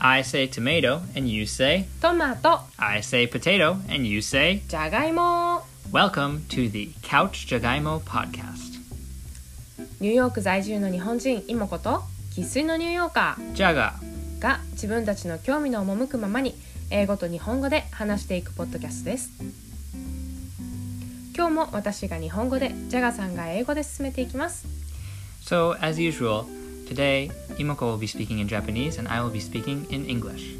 I say tomato and you say トマト I say potato and you say じゃがいも welcome to the Couch Jagaimo podcast. ニューヨーク在住の日本人妹子と生粋のニューヨーカ.ーが自分たちの興味の赴くままに英語と日本語で話していくポッドキャストです。今日も私が日本語でジャガさんが英語で進めていきます。So as usual, today Imoko will be speaking in Japanese and I will be speaking in English.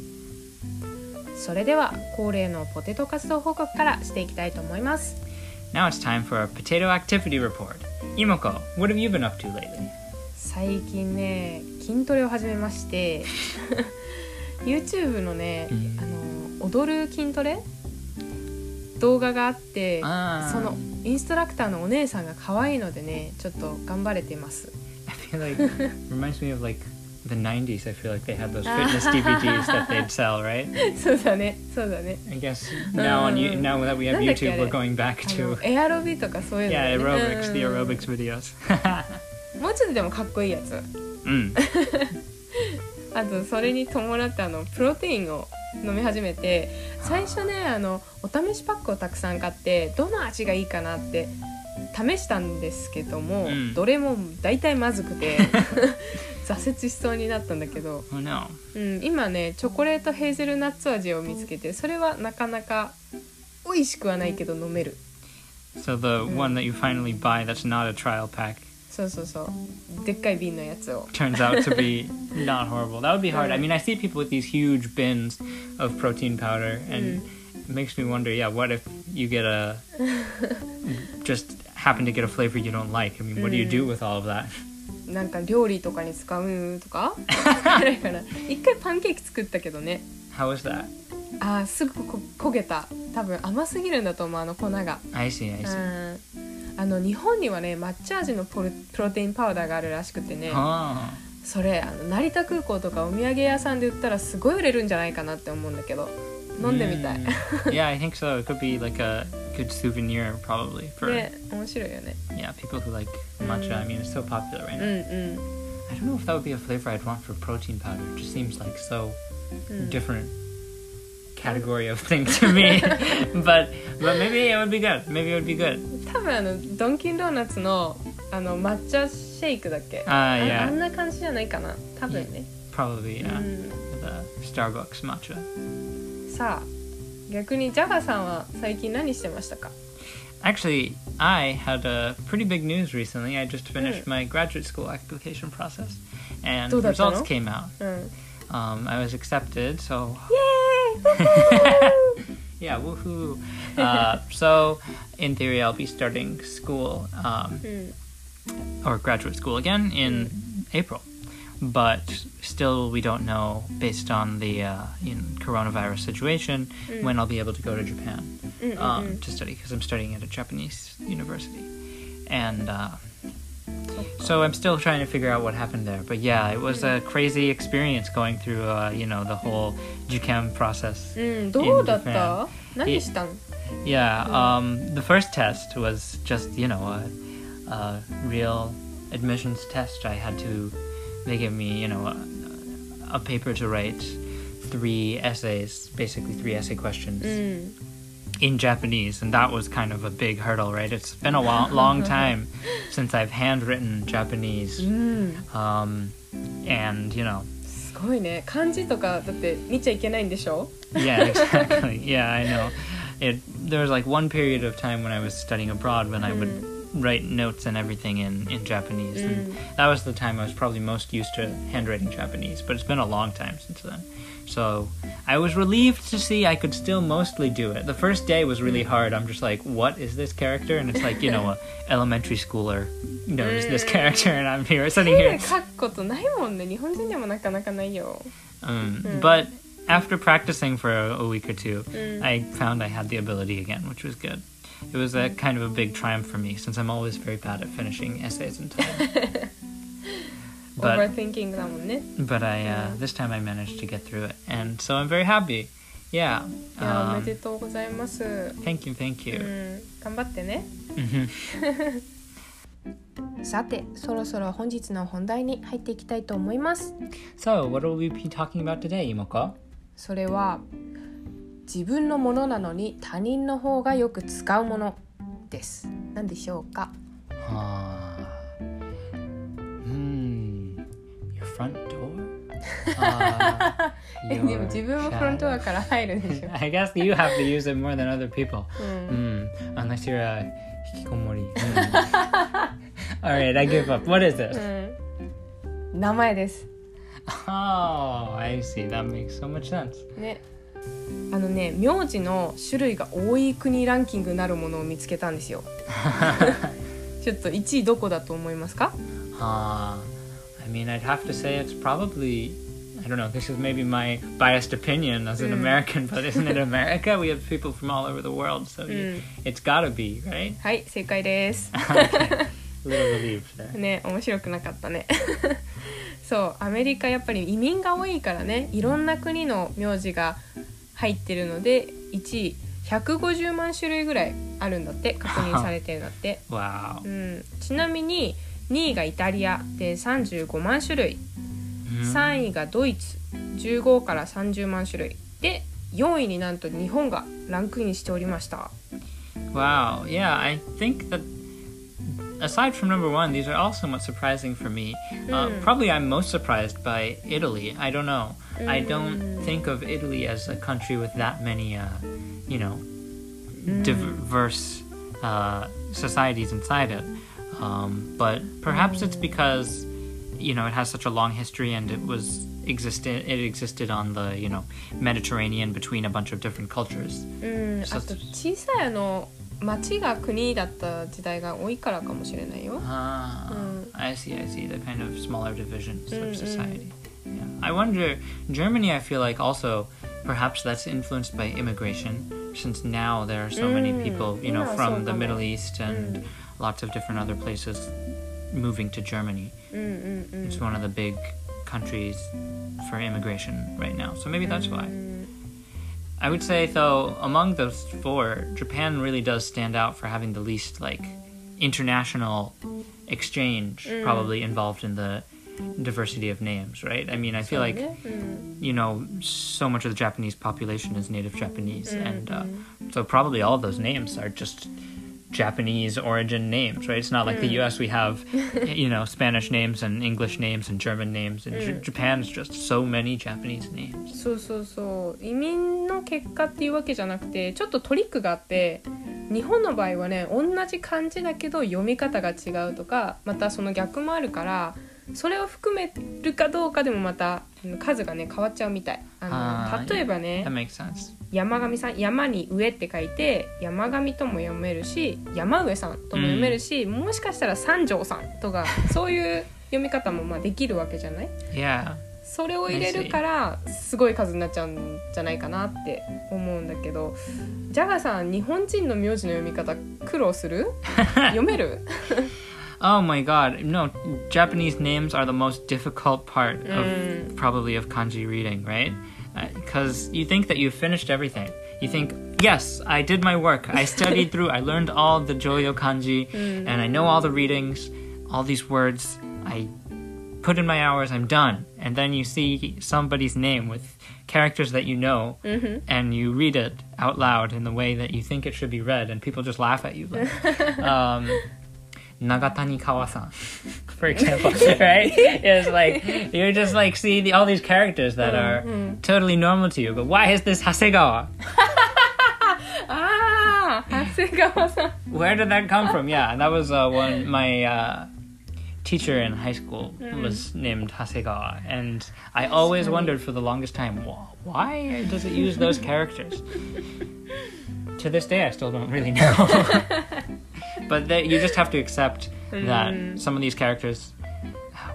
それでは恒例のポテト活動報告からしていきたいと思います Now it's time for our potato activity report. Imoko, what have you been up to lately? 最近ね筋トレを始めまして YouTube のね、うんあの踊る筋トレ動画があってそのインストラクターのお姉さんが可愛いのでねちょっと頑張れています I feel like reminds me of like the 90s. I feel like they had those fitness DVDs that they'd sell, right? そうだねそうだね I guess now on you, Um, now that we have なんだっけ YouTube, あれ we're going back あの to エアロビとかそういうの、yeah ね、aerobics, the うん aerobics videos. もうちょっとでもかっこいいやつ mm. あとそれに伴ってあのプロテインを飲み始めて最初ねあのお試しパックをたくさん買ってどの味がいいかなって試したんですけども、うんどれも大体まずくて挫折しそうになったんだけど、Oh no. うん、今ねチョコレートヘーゼルナッツ味を見つけてそれはなかなか美味しくはないけど飲める So the one that you finally buy that's not a trial pack そうそうそうでっかい瓶のやつを turns out to be not horrible. That would be hard. I Mm. mean, I see people with these huge bins of protein powder, and Mm. it makes me wonder. Yeah, what if you get a just happen to get a flavor you don't like? I mean, what do you do with all of that? なんか料理とかに使うとか？一回パンケーキ作ったけどね How is that? あーすぐこ焦げた多分甘すぎるんだと思うあの粉が I see. I う see. んあの日本にはね抹茶味のプロプロテインパウダーがあるらしくてね Oh. それあの成田空港とかお土産屋さんで売ったらすごい売れるんじゃないかなって思うんだけど飲んでみたい Mm. yeah, I think so. It could be like a good souvenir, probably for ね面白いよね yeah people who like matcha. I mean, it's so popular right うん now. うん I don't know if that would be a flavor I'd want for protein powder. It just seems like so うん different category of thing to me. but but maybe it would be good. Maybe it would be good. 多分あのドンキンドーナツのあの抹茶シェイクだっけ Ah, あ yeah. あんな感じじゃないかな多分ね、 Probably yeah. う The Starbucks matcha. ん、さあ逆にジャガさんは最近何してましたか Actually, I had a pretty big news recently. I just finished Mm. my graduate school application process, and どうだったの？ results came out. うん、 Um, I was accepted, so イエーイ yeah, woohoo! Uh, so, in theory, I'll be starting school um, うん、 or graduate school again in April, but still we don't know based on the uh, you know, coronavirus situation mm. when I'll be able to go to Japan mm, mm, um, mm. to study because I'm studying at a Japanese university, and uh, so I'm still trying to figure out what happened there. But yeah, it was a crazy experience going through uh, you know the whole juken process. in Japan. It, yeah, um, the first test was just you know a, a real admissions test I had to they gave me, you know, a, a paper to write three essays, basically three essay questions うん、 in Japanese, and that was kind of a big hurdle, right? It's been a while, long time since I've handwritten Japanese, うん、 um, and, you know, すごいね漢字とかだって見ちゃいけないんでしょ yeah, exactly. yeah, I know. It there was like one period of time when I was studying abroad when I would write notes and everything in, in Japanese. Mm. And that was the time I was probably most used to handwriting Japanese, but it's been a long time since then. So I was relieved to see I could still mostly do it. The first day was really mm. hard. I'm just like, what is this character? And it's like, you know, a elementary schooler knows this mm. character, and I'm here sitting here. Um, but after practicing for a, a week or two, I found I had the ability again, which was good It was a kind of a big triumph for me since I'm always very bad at finishing essays in time. but オーバー thinking だもんね but I uh, this time I managed to get through it, and so I'm very happy. Yeah. いや、お Um, めでとうございます、 thank you, thank う you. ん、頑張ってね Mhm. さてそろそろ本日の本題に入っていきたいと思います So, what will we be talking about today, Imoko? それは 自分のものなのに他人の方がよく使うものです何でしょうか Uh, hmm, your front door? Uh, えでも自分もフロントドアから入るでしょ I guess you have to use it more than other people. うん Hmm, unless you're a hikikomori. Hmm. All right, I give up. What is this? うん名前です Oh, I see. That makes so much sense. ねあのね名字の種類が多い国ランキングなるものを見つけたんですよちょっと1位どこだと思いますか Uh, I mean, I'd have to say it's probably. I don't know. This is maybe my biased opinion as an American, but isn't it America? We have people from all over the world, so you, it's gotta be right. はい正解です little relieved. ね面白くなかったねそうアメリカやっぱり移民が多いからねいろんな国の名字が入ってるので1位150万種類ぐらいあるんだって確認されてるんだって. うん、ちなみに2位がイタリアで35万種類 Mhm. 3位がドイツ15から30万種類で4位になんと日本がランクインしておりました Wow. Yeah, I think that aside from number one, these are all somewhat surprising for me. Uh, probably I'm most surprised by Italy. I don't know. I don't think of Italy as a country with that many, uh, you know, diverse uh, societies inside it. Um, but perhaps it's because, you know, it has such a long history and it was existed. It existed on the, you know, Mediterranean between a bunch of different cultures. うんあそうと小さいあの 町が国だった時代が多いからかもしれないよ Ah, Mm. I see, I see. The kind of smaller divisions Mm, of society. Yeah. I wonder, Germany, I feel like also, perhaps that's influenced by immigration, since now there are so many Mm, people, you know, yeah, from the so Middle common. East and lots of different other places moving to Germany. うんうんうん It's one of the big countries for immigration right now. So maybe that's why. I would say though, among those four, Japan really does stand out for having the least like international exchange mm. probably involved in the diversity of names, right? I mean, I feel like mm. you know, so much of the Japanese population is native Japanese, mm-hmm. and uh, mm. so probably all those names are just Japanese origin names, right? It's not like the US, we have, you know, Spanish names and English names and German names. In J- Japan, it's just so many Japanese names. そうそうそう移民の結果っていうわけじゃなくてちょっとトリックがあって日本の場合はね同じ漢字だけど読み方が違うとかまたその逆もあるからそれを含めるかどうかでもまたうん数がね変わっちゃうみたいあの例えばね.山上さん山に上って書いて山上とも読めるし山上さんとも読めるし、もしかしたら三条さんとか そういう読み方もまあできるわけじゃない？Yeah. それを入れるからすごい数になっちゃうんじゃないかなって思うんだけどジャガさん日本人の名字の読み方苦労する？読める？Oh my god. No, Japanese names are the most difficult part of Mm. probably of kanji reading, right? Because you think that you've finished everything. You think, yes, I did my work. I studied through. I learned all the Joyo kanji, and I know all the readings, all these words. I put in my hours. I'm done. And then you see somebody's name with characters that you know, and you read it out loud in the way that you think it should be read, and people just laugh at you. Like, um, Nagatani Kawa-san, for example, right? It's like you're just like see the, all these characters that are mm-hmm. totally normal to you, but why is this Hasegawa? ah, Hasegawa-san. Where did that come from? Yeah, that was uh, one my. Uh, teacher in high school mm-hmm. was named Hasegawa, and I always wondered for the longest time why does it use those characters. to this day, I still don't really know but that you just have to accept that some of these characters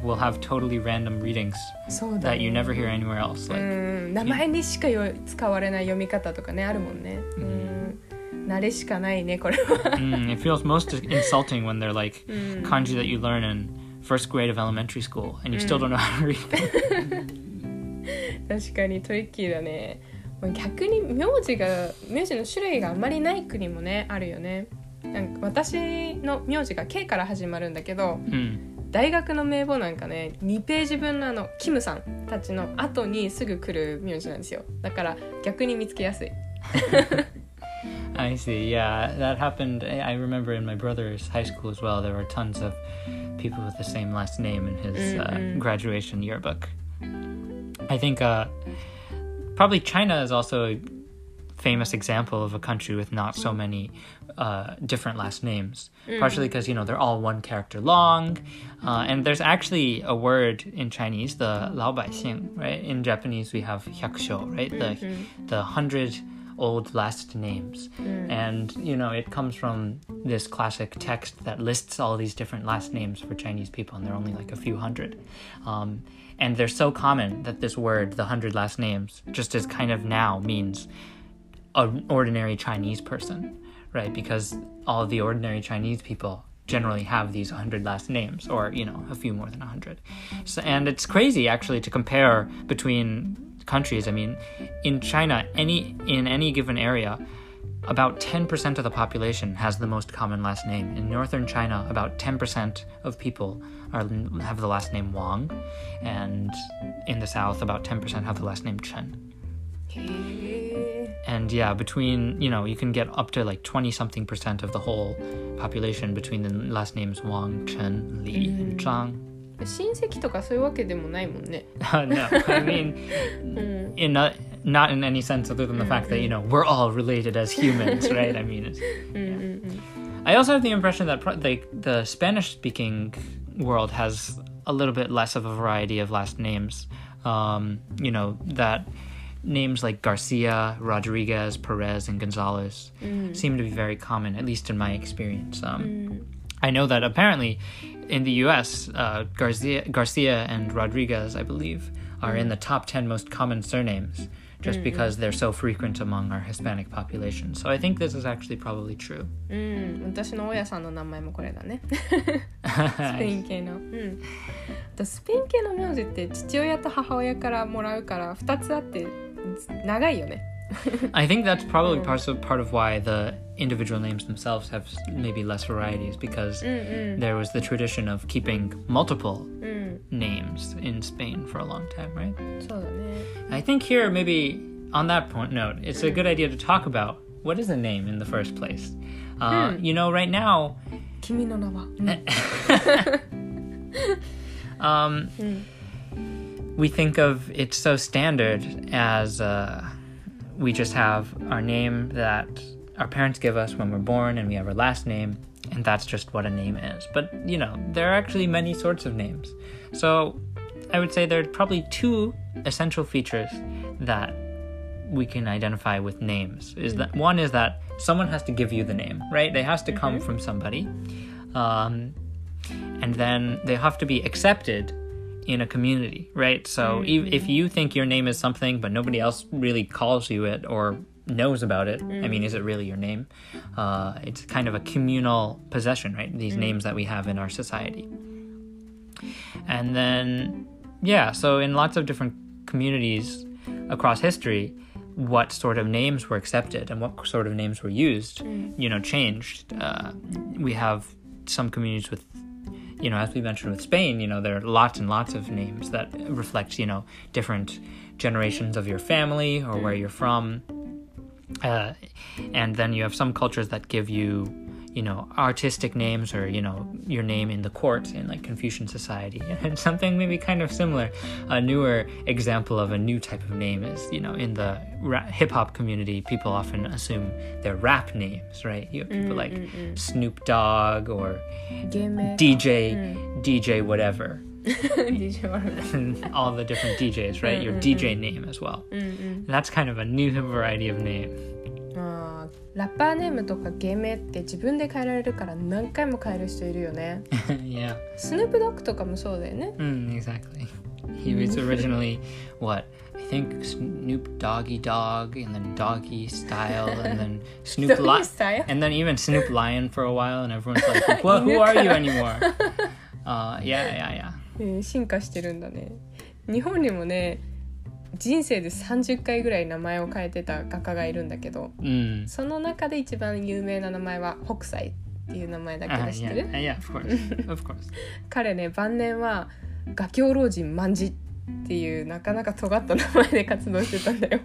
will have totally random readings そうだ that you never hear anywhere else. う Like, ん名前にしかよ使われない読み方とかねあるもんねうん慣れしかないねこれは mm, it feels most insulting when they're like kanji that you learn in first grade of elementary school and you still don't know how to read them. 確かにトリッキーだね逆に名字が名字の種類があんまりない国もねあるよね なんか私の名字が K から始まるんだけど Mm. 大学の名簿なんかね2ページ分のあのキムさんたちの後にすぐ来る名字なんですよだから逆に見つけやすい I see. Yeah, that happened. I remember in my brother's high school as well. There were tons of people with the same last name in his uh, Mhm. graduation yearbook. I think uh, probably China is also famous example of a country with not so many uh, different last names. Mm. Partially because you know they're all one character long, uh, and there's actually a word in Chinese, the lao bai xing, right? In Japanese we have hyakusho, right? The mm-hmm. the hundred old last names. Mm. And, you know, it comes from this classic text that lists all these different last names for Chinese people, and they're only like a few hundred. Um, and they're so common that this word, the hundred last names, just as kind of now means an ordinary Chinese person, right? Because all the ordinary Chinese people generally have these 100 last names or, you know, a few more than 100. So, and it's crazy actually to compare between countries. I mean, in China, any in any given area, about 10% of the population has the most common last name. In northern China, about 10% of people are, have the last name Wang, and in the south, about 10% have the last name Chen へえ And yeah, between, you know, you can get up to like 20 something percent of the whole population between the last names Wang, Chen, Li, and Zhang. 親戚とかそういうわけでもないもんね no, I mean, うん in a, not in any sense other than the fact that, you know, we're all related as humans, right? I mean, it's, うんうんうん I also have the impression that pro- like the Spanish speaking world has a little bit less of a variety of last names. Um, you know, that names like Garcia, Rodriguez, Perez, and Gonzalez seem to be very common, at least in my experience. Um, I know that apparently in the US, uh, Garcia, Garcia and Rodriguez, I believe, are in the top 10 most common surnames just because they're so frequent among our Hispanic population. So I think this is actually probably true. うん、私の親さんの名前もこれだねスペイン系のうんとスペイン系の名字って父親と母親からもらうから2つあって 長いよね I think that's probably part of part of why the individual names themselves have s- maybe less varieties because うんうん there was the tradition of keeping multiple うん names in Spain for a long time, right? そうだね I think here maybe on that point note, it's a good idea to talk about what is a name in the first place. Uh, You know, right now, 君の名は、うん um, we think of it so standard as uh, we just have our name that our parents give us when we're born and we have our last name and that's just what a name is. But you know there are actually many sorts of names. So i would say there are probably two essential features that we can identify with names. Is that one is that someone has to give you the name right? They has to come from somebody. Um, and then they have to be accepted in a community, right? So ev if you think your name is something, but nobody else really calls you it or knows about it, I mean, is it really your name? Uh, it's kind of a communal possession, right? These names that we have in our society. And then, yeah, so in lots of different communities across history, what sort of names were accepted and what sort of names were used, you know, changed. Uh, we have some communities with you know, as we mentioned with Spain, you know, there are lots and lots of names that reflect, you know, different generations of your family or where you're from. Uh, and then you have some cultures that give you, you know artistic names or you know your name in the court in like Confucian society and something maybe kind of similar. A newer example of a new type of name is you know in the hip hop community people often assume their rap names right? You have people mm, like mm, mm. Snoop Dogg or DJ mm. DJ whatever. DJ all the different DJs right? Mm, your mm, DJ name as well. That's kind of a new variety of name. あーラッパーネームとか芸名って自分で変えられるから何回も変える人いるよね yeah. スヌープドッグとかもそうだよね Mm, exactly. He was originally what? I think Snoop Doggy Dog and then Doggy Style and then Snoop Lion and then even Snoop Lion for a while and everyone's like, well, who are you anymore? Uh, yeah, yeah, yeah. えー進化してるんだね日本にもね人生で30回ぐらい名前を変えてた画家がいるんだけど Mm. その中で一番有名な名前は北斎っていう名前だけ Uh, ど知って yeah, る、uh, yeah, of course, of course. 彼ね晩年は画狂老人万事っていうなかなか尖った名前で活動してたんだよ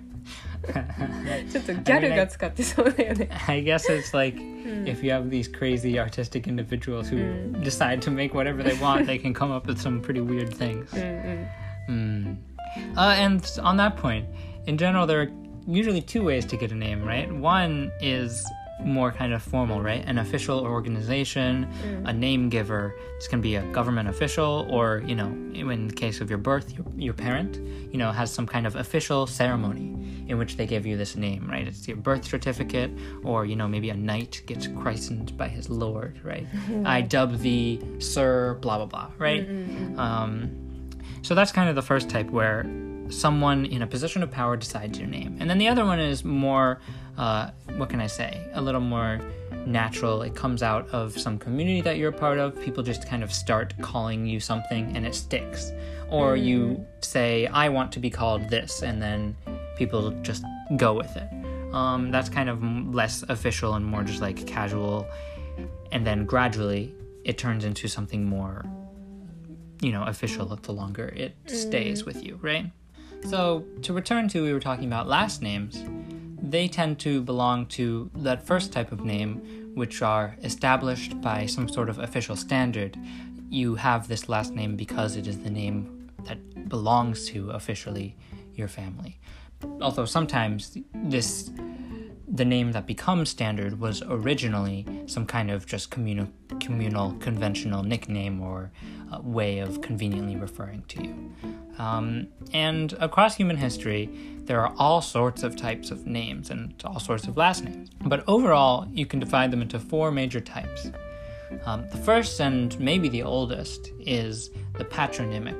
ちょっとギャルが使ってそうだよね I guess it's like うん if you have these crazy artistic individuals who decide to make whatever they want, they can come up with some pretty weird things. うんうん Hmm. Uh, and on that point, in general, there are usually two ways to get a name, right? One is more kind of formal, right? An official organization, a name giver. This can be a government official, or, you know, in the case of your birth, your, your parent, you know, has some kind of official ceremony in which they give you this name, right? It's your birth certificate, or, you know, maybe a knight gets christened by his lord, right? I dub thee Sir, blah, blah, blah, right? Um, so that's kind of the first type where someone in a position of power decides your name. And then the other one is more, uh, what can I say, a little more natural. It comes out of some community that you're a part of. People just kind of start calling you something and it sticks. Or you say, I want to be called this, and then people just go with it. Um, that's kind of less official and more just like casual. And then gradually it turns into something more you know, official the longer it stays with you, right? So, to return to we were talking about last names, they tend to belong to that first type of name, which are established by some sort of official standard. You have this last name because it is the name that belongs to officially your family. Although sometimes this the name that becomes standard was originally some kind of just communal, communal conventional nickname or uh, way of conveniently referring to you. Um, and across human history, there are all sorts of types of names and all sorts of last names. But overall, you can divide them into four major types. Um, the first and maybe the oldest is the patronymic,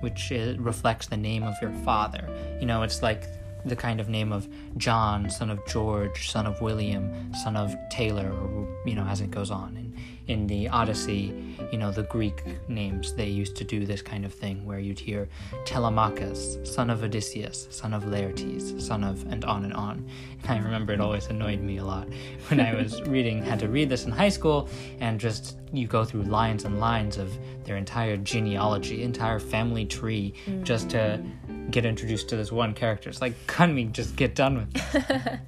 which is, reflects the name of your father. You know, it's like the kind of name of John, son of George, son of William, son of Taylor, or, you know, as it goes on. And in the Odyssey, you know, the Greek names, they used to do this kind of thing where you'd hear Telemachus, son of Odysseus, son of Laertes, son of, and on and on. And I remember it always annoyed me a lot when I was reading, had to read this in high school, and just you go through lines and lines of their entire genealogy, entire family tree, just to get introduced to this one character. It's like, can we just get done with this?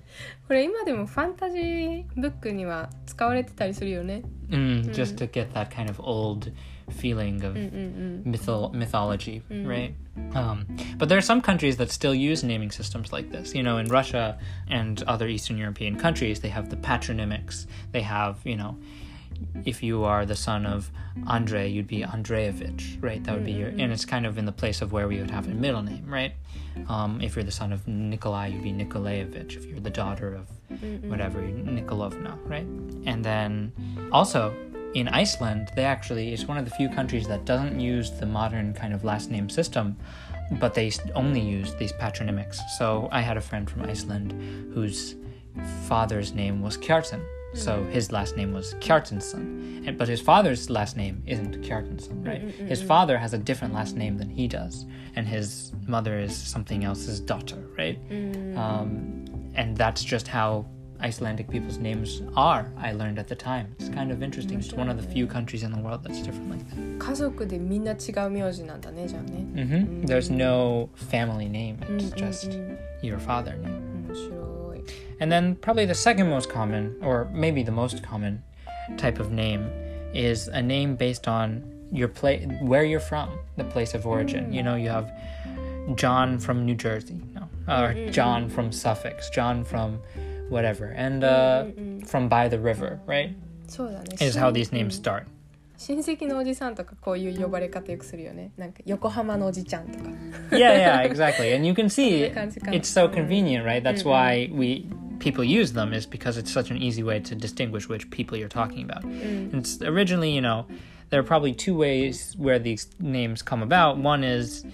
これ今でもファンタジーブックには使われてたりするよね Mm, Just to get that kind of old feeling of うんうんうん mythol- mythology, right? Um, but there are some countries that still use naming systems like this. You know, in Russia and other Eastern European countries, they have the patronymics. They have, you know, if you are the son of Andrei, you'd be Andreevich, right? That would be your, and it's kind of in the place of where we would have a middle name, right? Um, if you're the son of Nikolai, you'd be Nikolaevich. If you're the daughter of whatever, Nikolovna, right? And then also in Iceland, they actually, it's one of the few countries that doesn't use the modern kind of last name system, but they only use these patronymics. So I had a friend from Iceland whose father's name was Kjartan. So his last name was Kjartansson. And, but his father's last name isn't Kjartansson, right? Mm-mm-mm. His mm. father has a different last name than he does. And his mother is something else's daughter, right? Mm. Um, and that's just how Icelandic people's names are, I learned at the time. It's kind of interesting. It's one of the few countries in the world that's different like that. Mm-hmm. There's no family name, it's mm, mm, just your father name. 面白い And then, probably the second most common, or maybe the most common type of name, is a name based on your place, where you're from, the place of origin. You know, you have John from New Jersey, no, or John from Suffolk, John from whatever, and uh, from by the river, right? そうだね Is how these names start. 親戚のおじさんとかこういう呼ばれ方よくするよねなんか横浜のおじちゃんとか yeah, yeah, exactly. And you can see Kind of- it's so convenient, right? That's why we people use them is because it's such an easy way to distinguish which people you're talking about. Mm. It's originally, you know, there are probably two ways where these names come about. One is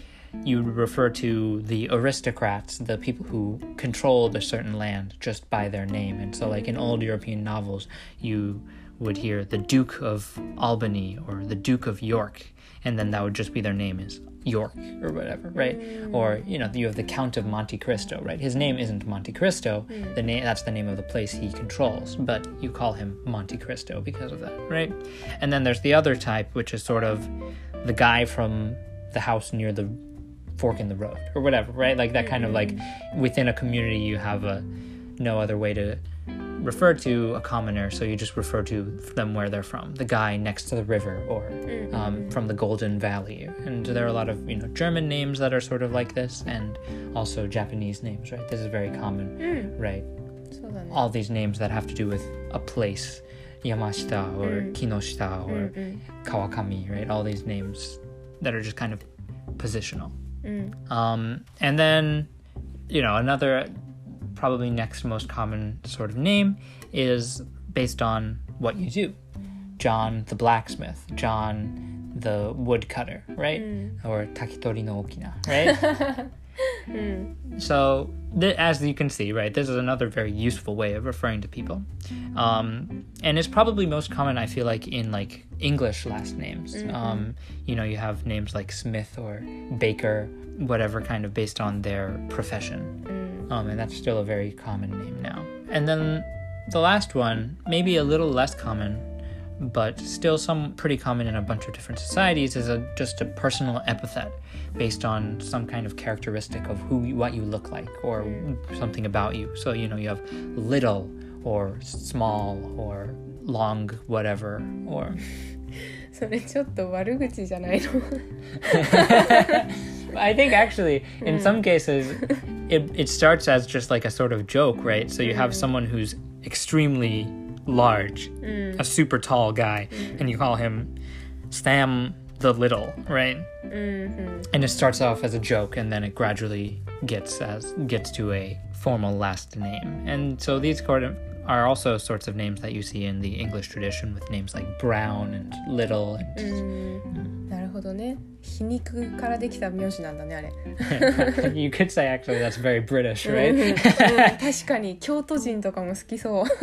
you refer to the aristocrats, the people who controlled a certain land just by their name. And so like in old European novels, you would hear the Duke of Albany or the Duke of York. and then that would just be their name is York or whatever, right? Or you know, you have the Count of Monte Cristo, right? His name isn't Monte Cristo. Hmm. The name that's the name of the place he controls, but you call him Monte Cristo because of that, right? And then there's the other type, which is sort of the guy from the house near the fork in the road or whatever, right? Like that kind of like hmm. within a community you have a no other way to refer to a commoner, so you just refer to them where they're from, the guy next to the river or mm-hmm. um, from the Golden Valley. And there are a lot of you know German names that are sort of like this, and also Japanese names, right? This is very common, mm. right? All these names that have to do with a place, Yamashita or mm. Kinoshita or mm-hmm. Kawakami, right? All these names that are just kind of positional. Mm. Um, and then, you know, another probably next most common sort of name is based on what you do. John the blacksmith, John the woodcutter, right? Mm. Or Taketori no Okina, right? So, th- as you can see, right, this is another very useful way of referring to people, um, and it's probably most common, I feel like, in like English last names. Um, you know, you have names like Smith or Baker, whatever, kind of based on their profession, um, and that's still a very common name now. And then the last one, maybe a little less common, but still some pretty common in a bunch of different societies is a just a personal epithet based on some kind of characteristic of who you, what you look like or something about you so you know you have little or small or long whatever or それちょっと悪口じゃないの I think actually, in some cases, it, it starts as just like a sort of joke, right? So you have someone who's extremely large, mm. a super tall guy, mm. and you call him Sam the Little, right? Mm-hmm. And it starts off as a joke, and then it gradually gets as gets to a formal last name. And so these are also sorts of names that you see in the English tradition with names like Brown and Little and なるほどね。皮肉からできた名字なんだねあれ。You could say actually that's very British, うん。right? うん。確かに京都人とかも好きそう。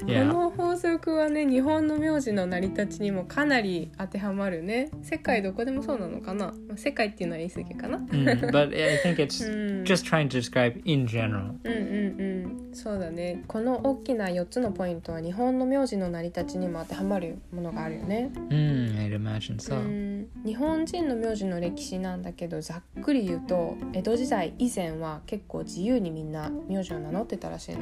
こ yeah. の法則はね日本の名字の成り立ちにもかなり当てはまるね。世界どこでもそうなのかな。まあ世界っていうのは言い過ぎかな。Mm, but I think it's うん。just trying to describe in general. うんうんうんそうだねこの大きな4つのポイントは日本の名字の成り立ちにも当てはまるものがあるよね Mm, I'd imagine so. うん日本人の名字の歴史なんだけどざっくり言うと江戸時代以前は結構自由にみんな名字を名乗ってたらしいの。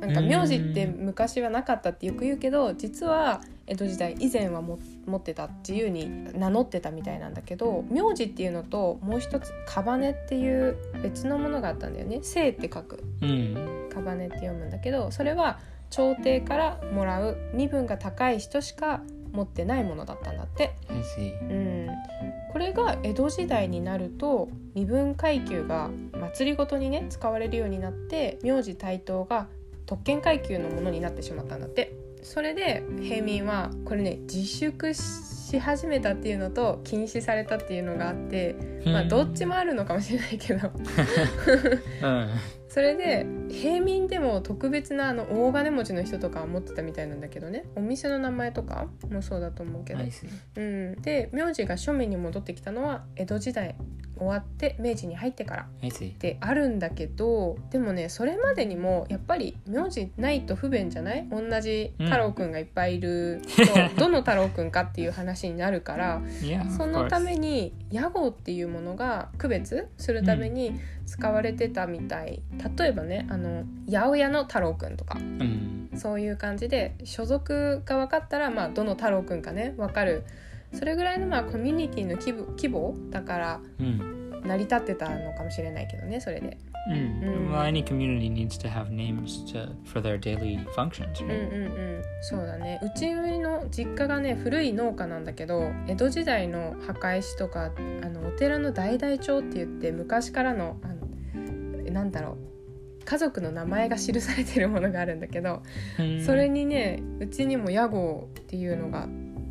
なんか名字って昔はなかったってよく言うけど実は江戸時代以前はも持ってた自由に名乗ってたみたいなんだけど名字っていうのともう一つカバネっていう別のものがあったんだよね。姓って書く Mm. カバネって読むんだけどそれは朝廷からもらう身分が高い人しか持ってないものだったんだって。うん、これが江戸時代になると身分階級が祭りごとにね使われるようになって名字対等が特権階級のものになってしまったんだってそれで平民はこれね自粛し始めたっていうのと禁止されたっていうのがあってまあどっちもあるのかもしれないけど。Uh, それで平民でも特別なあの大金持ちの人とかは持ってたみたいなんだけどね。お店の名前とかもそうだと思うけど.うん、で名字が庶民に戻ってきたのは江戸時代。終わって明治に入ってから see. であるんだけどでもねそれまでにもやっぱり名字ないと不便じゃない？同じ太郎くんがいっぱいいると、どの太郎くんかっていう話になるから。その.ために屋号っていうものが区別するために使われてたみたい、例えばねあの八百屋の太郎くんとか Mm. そういう感じで所属が分かったら、まあ、どの太郎くんかね分かるそれぐらいのまあコミュニティの規模規模だから Mm. 成り立ってたのかもしれないけどねそれで。Mm. Mm. Well, any community needs to have names to for their daily functions, うん right? うんうんそうだねうちの実家がね古い農家なんだけど江戸時代の墓石とかあのお寺の代々帳って言って昔からのあのなんだろう家族の名前が記されてるものがあるんだけど Mm. それにねうちにも屋号っていうのが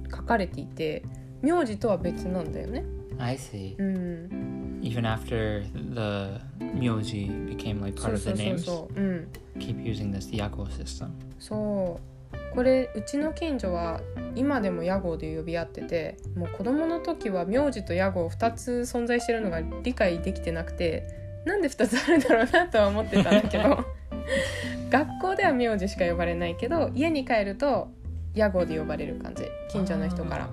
書かれていて名字とは別なんだよね。I see. うん、Even after the myoji became like そ part う of そ the うそう names, そう。うん、keep using this yako system. そうこれうちの近所は今でも屋号で呼び合っててもう子供の時は名字と屋号2つ存在してるのが理解できてなくてなんで2つあるんだろうなとは思ってたんだけど。学校では名字しか呼ばれないけど家に帰ると屋号で呼ばれる感じ。近所の人から。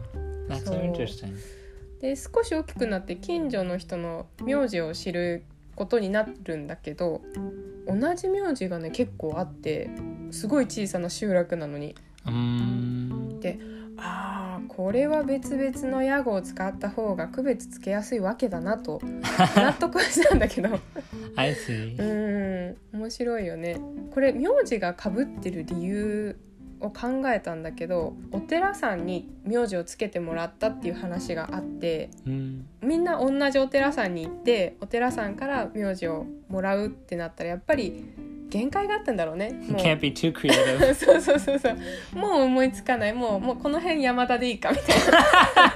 で少し大きくなって近所の人の名字を知ることになるんだけど同じ名字がね結構あってすごい小さな集落なのに。Um, あーこれは別々の屋号を使った方が区別つけやすいわけだなと納得はしたんだけどう I see. ーん面白いよねこれ名字がかぶってる理由を考えたんだけどお寺さんに名字をつけてもらったっていう話があって Mm. みんな同じお寺さんに行ってお寺さんから名字をもらうってなったらやっぱり限界があったんだろうね。もう Can't be too creative. そうそうそうそうもう思いつかないもうもうこの辺山田でいいかみたい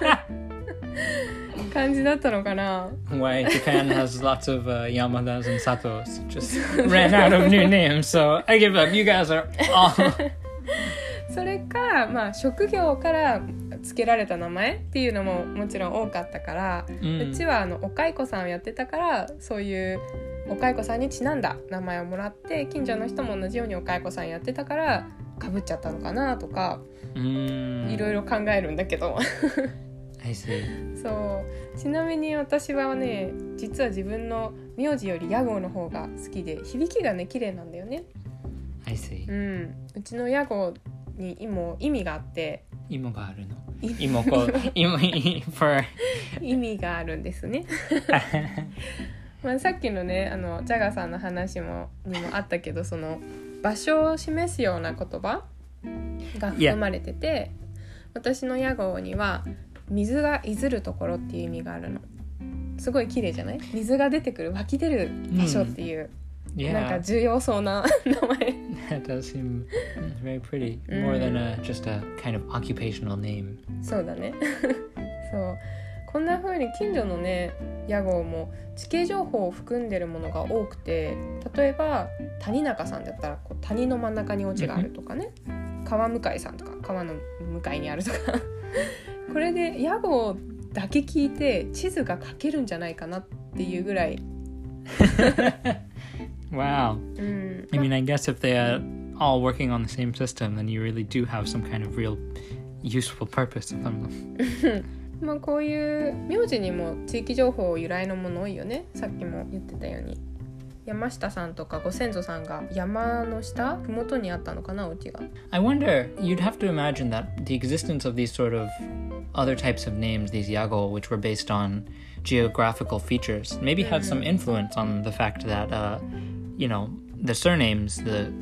な 感じだったのかな Why Japan has lots of uh, Yamadas and Satos. Just ran out of new names, so I give up. You guys are all. それか、まあ、職業から付けられた名前っていうのももちろん多かったから、う Mm. ちはあのお蚕さんをやってたからそういうお蚕さんにちなんだ名前をもらって近所の人も同じようにお蚕さんやってたからかぶっちゃったのかなとか Mm. いろいろ考えるんだけど.そうちなみに私はね実は自分の名字より屋号の方が好きで響きがね綺麗なんだよね。うん、うちの屋号にも意味があって芋があるの。意味があるんですね。まあ、さっきのねあのジャガーさんの話もにもあったけどその場所を示すような言葉が含まれてて私の屋号には水がいずるところっていう意味があるの。すごい綺麗じゃない？水が出てくる湧き出る場所っていう、なんか yeah. 重要そうな 名前。That does seem very pretty. More than a just a kind of occupational name. そうだね。そうこんな風に近所のね屋号も地形情報を含んでるものが多くて例えば谷中さんだったらこう谷の真ん中に落ちがあるとかね川向井さんとか川の向かいにあるとか これで屋号だけ聞いて地図が書けるんじゃないかなっていうぐらい、Wow. うん、I mean, I guess if they are all working on the same system, then you really do have some kind of real useful purpose of them. まあこういう名字にも地域情報由来のもの多いよねさっきも言ってたように山下さんとかご先祖さんが山の下麓にあったのかなお家が I wonder, you'd have to imagine that the existence of these sort of other types of names, these yago, which were based on geographical features, maybe had some influence on the fact that, uh, you know, the surnames, the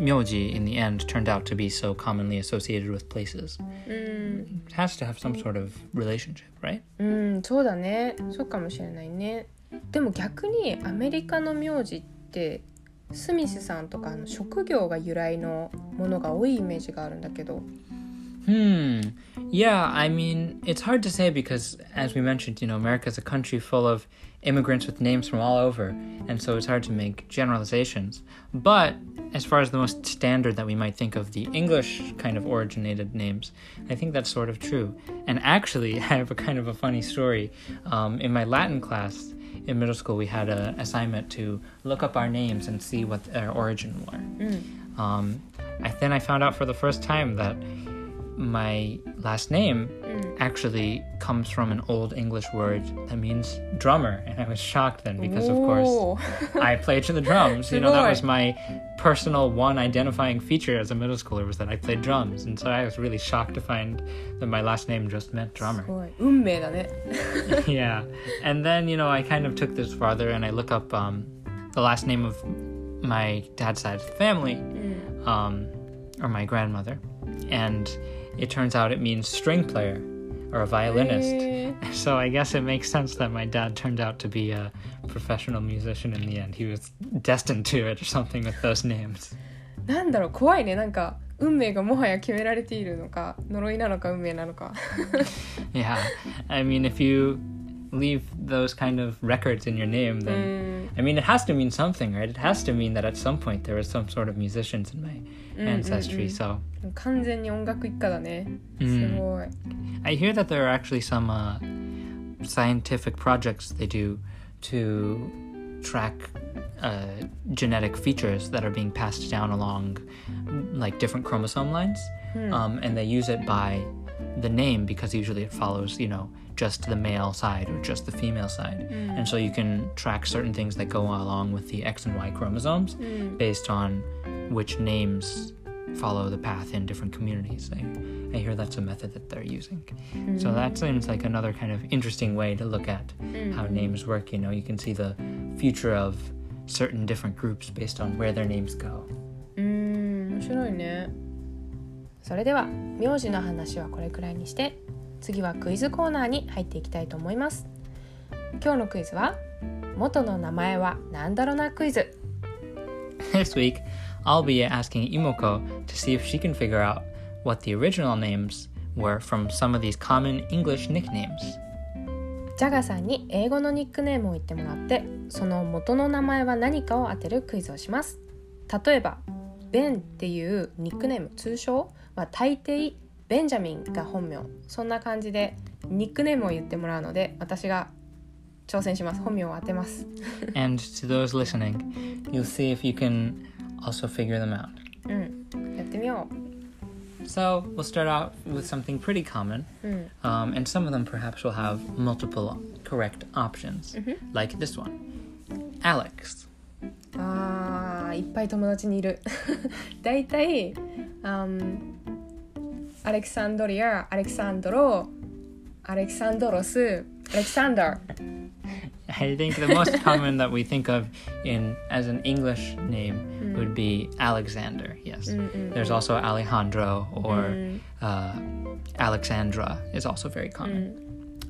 myoji in the end turned out to be so commonly associated with places. うん It has to have some sort of relationship, right? うんそうだねそうかもしれないねでも逆にアメリカの名字ってスミスさんとかあの職業が由来のものが多いイメージがあるんだけど Hmm. Yeah, I mean, it's hard to say because, as we mentioned, you know, America's a country full of immigrants with names from all over, and so it's hard to make generalizations. But as far as the most standard that we might think of, the English kind of originated names, I think that's sort of true. And actually, I have a kind of a funny story. Um, in my Latin class in middle school, we had an assignment to look up our names and see what their origin were. うん、Um, I, then I found out for the first time that my last name actually comes from an old English word that means drummer. And I was shocked then because, Ooh. of course, I played to the drums. you know, that was my personal one identifying feature as a middle schooler was that I played drums. And so I was really shocked to find that my last name just meant drummer. yeah. And then, you know, I kind of took this farther and I look up um, the last name of my dad's side of the family, mm. um, or my grandmother. And it turns out it means string player or a violinist. へー So I guess it makes sense that my dad turned out to be a professional musician in the end. He was destined to it or something with those names. なんだろう怖いねなんか運命がもはや決められているのか呪いなのか運命なのか Yeah, I mean, if you leave those kind of records in your name, う then ん I mean, it has to mean something, right? It has to mean that at some point there was some sort of musicians in my うんうんうん ancestry. So 完全に音楽一家だねすうんごい I hear that there are actually some uh, scientific projects they do to track uh, genetic features that are being passed down along like different chromosome lines. うん um, and they use it by the name because usually it follows, you know, just the male side or just the female side. うん And so you can track certain things that go along with the X and Y chromosomes うん based on which names follow the path in different communities. I, I hear that's a method that they're using. So that seems like another kind of interesting way to look at うん how names work. You know, you can see the future of certain different groups based on where their names go. うーん面白いねそれでは名字の話はこれくらいにして 次はクイズコーナーに入っていきたいと思います今日のクイズは元の名前は何だろなクイズ This week, I'll be asking Imoko to see if she can figure out what the original names were from some of these common English nicknames. ジャガさんに英語のニックネームを言ってもらってその元の名前は何かを当てるクイズをします例えばベンっていうニックネーム通称は大抵ベンジャミンが本名そんな感じでニックネームを言ってもらうので私が挑戦します本名を当てます And to those listening, you'll see if you can also figure them out. うんやってみよ So, we'll start out with something pretty common, ううん um, and some of them perhaps will have multiple correct options, Mhm. like this one Alex. あーいっぱい友達にいるだいたいあんアレクサンドリアアレクサンドロアレクサンドロスアレクサンダー I think the most common that we think of in as an English name would be Alexander. Yes. There's also Alejandro or uh, Alexandra is also very common.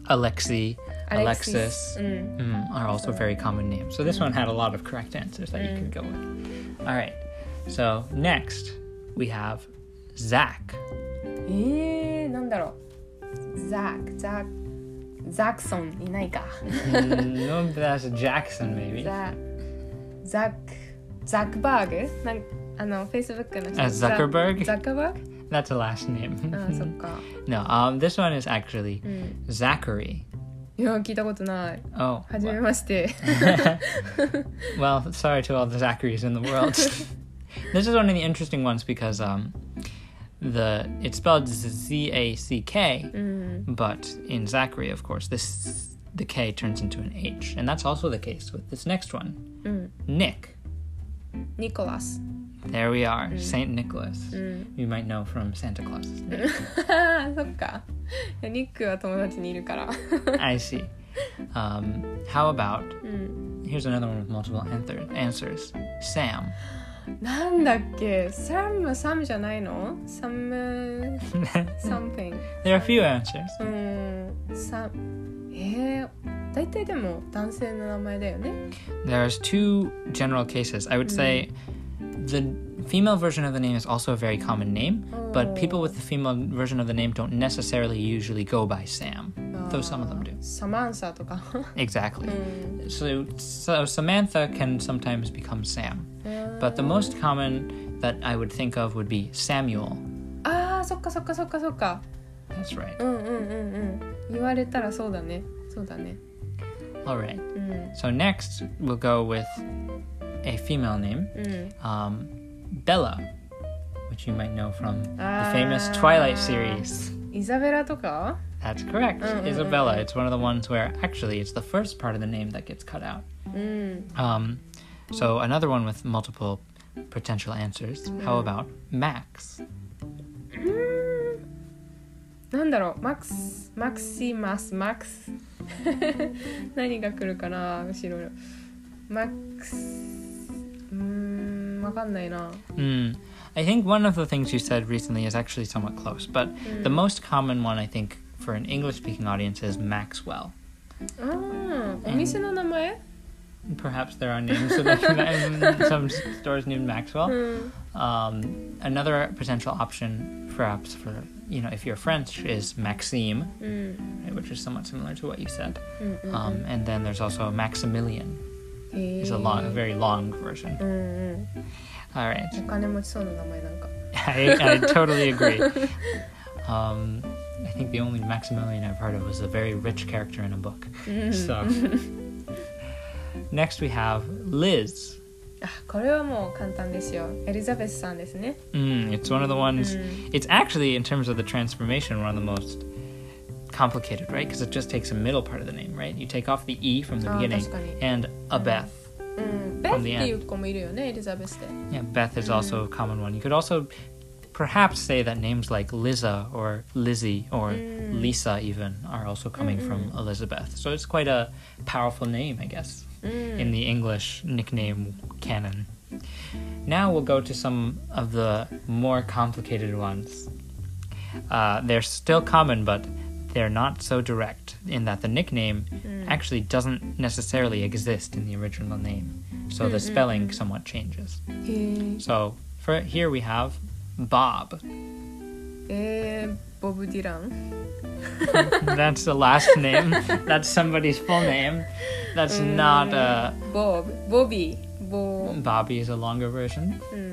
Alexi, Alexis, うん mm, are also very common names. So this one had a lot of correct answers that you could go with. All right. So next we have Zach. えー、なんだろうザックザックザクソンいないか Mm, no, that's Jackson maybe. ザザックザックバーグなんあのフェイスブックの人 Uh, Zuckerberg? ザッカーバーグ That's a last name. あーそっか no, um, this one is actually うん Zachary. いや聞いたことない Oh, はじめまして well, sorry to all the Zacharys in the world. this is one of the interesting ones because um, the it's spelled Z A C K, うん but in Zachary, of course, this the K turns into an H, and that's also the case with this next one, うん Nick. ニコラス There we are, Saint Nicholas. うん You might know from Santa Claus's name. そっかいやニックは友達にいるから I see. Um, how about うん here's another one with multiple answer- answers. Sam. なんだっけサムサムじゃないのサム something there are a few answers. うんサえー、大体でも男性の名前だよね There's two general cases. I would say the female version of the name is also a very common name, but people with the female version of the name don't necessarily usually go by Sam, though some of them do. サマンサとか Exactly. うん So, so Samantha can sometimes become Sam, but the most common that I would think of would be Samuel. あーそっかそっかそっかそっか That's right. うんうんうんうん言われたらそうだねそうだね All right. うん So next we'll go with a female name, うん um, Bella, which you might know from the Ah. famous Twilight series. イザベラとか That's correct, Mm, mm, Isabella. mm, It's one of the ones where actually it's the first part of the name that gets cut out. うん Um, so another one with multiple potential answers. How about Max? なんだろうマックスマクシマスマックス何が来るかな後ろマックスうー んわかんないな Hmm. I think one of the things you said recently is actually somewhat close, but the most common one I think for an English-speaking audience is Maxwell. あーお店の名前 Perhaps there are names of some stores named Maxwell. うん Um, another potential option, perhaps for you know, if you're French, is Maxime, うん right, which is somewhat similar to what you said. うんうん Um, and then there's also Maximilian. へ It's a long, a very long version. うんうん All right. お金持ちそうな名前なんか I, I totally agree. Um, I think the only Maximilian I've heard of was a very rich character in a book. うん So, next we have Liz. あこれはもう簡単ですよエリザベスさんですね Mm, it's one of the ones. Mm. It's actually, in terms of the transformation, one of the most complicated, right? Because it just takes a middle part of the name, right? You take off the E from the beginning and a Beth. From the end. Yeah, Beth is also a common one. You could also perhaps say that names like Liza or Lizzie or Lisa even are also coming from Elizabeth. So it's quite a powerful name, I guess, in the English nickname canon. Now we'll go to some of the more complicated ones. Uh, they're still common, but they're not so direct in that the nickname mm. actually doesn't necessarily exist in the original name. So Mm-mm. the spelling somewhat changes. Mm. So for here we have Bob. Eh, Bob Dylan. That's the last name. That's somebody's full name. That's mm. not a Bob. Bobby. Bob. Bobby is a longer version. Mm.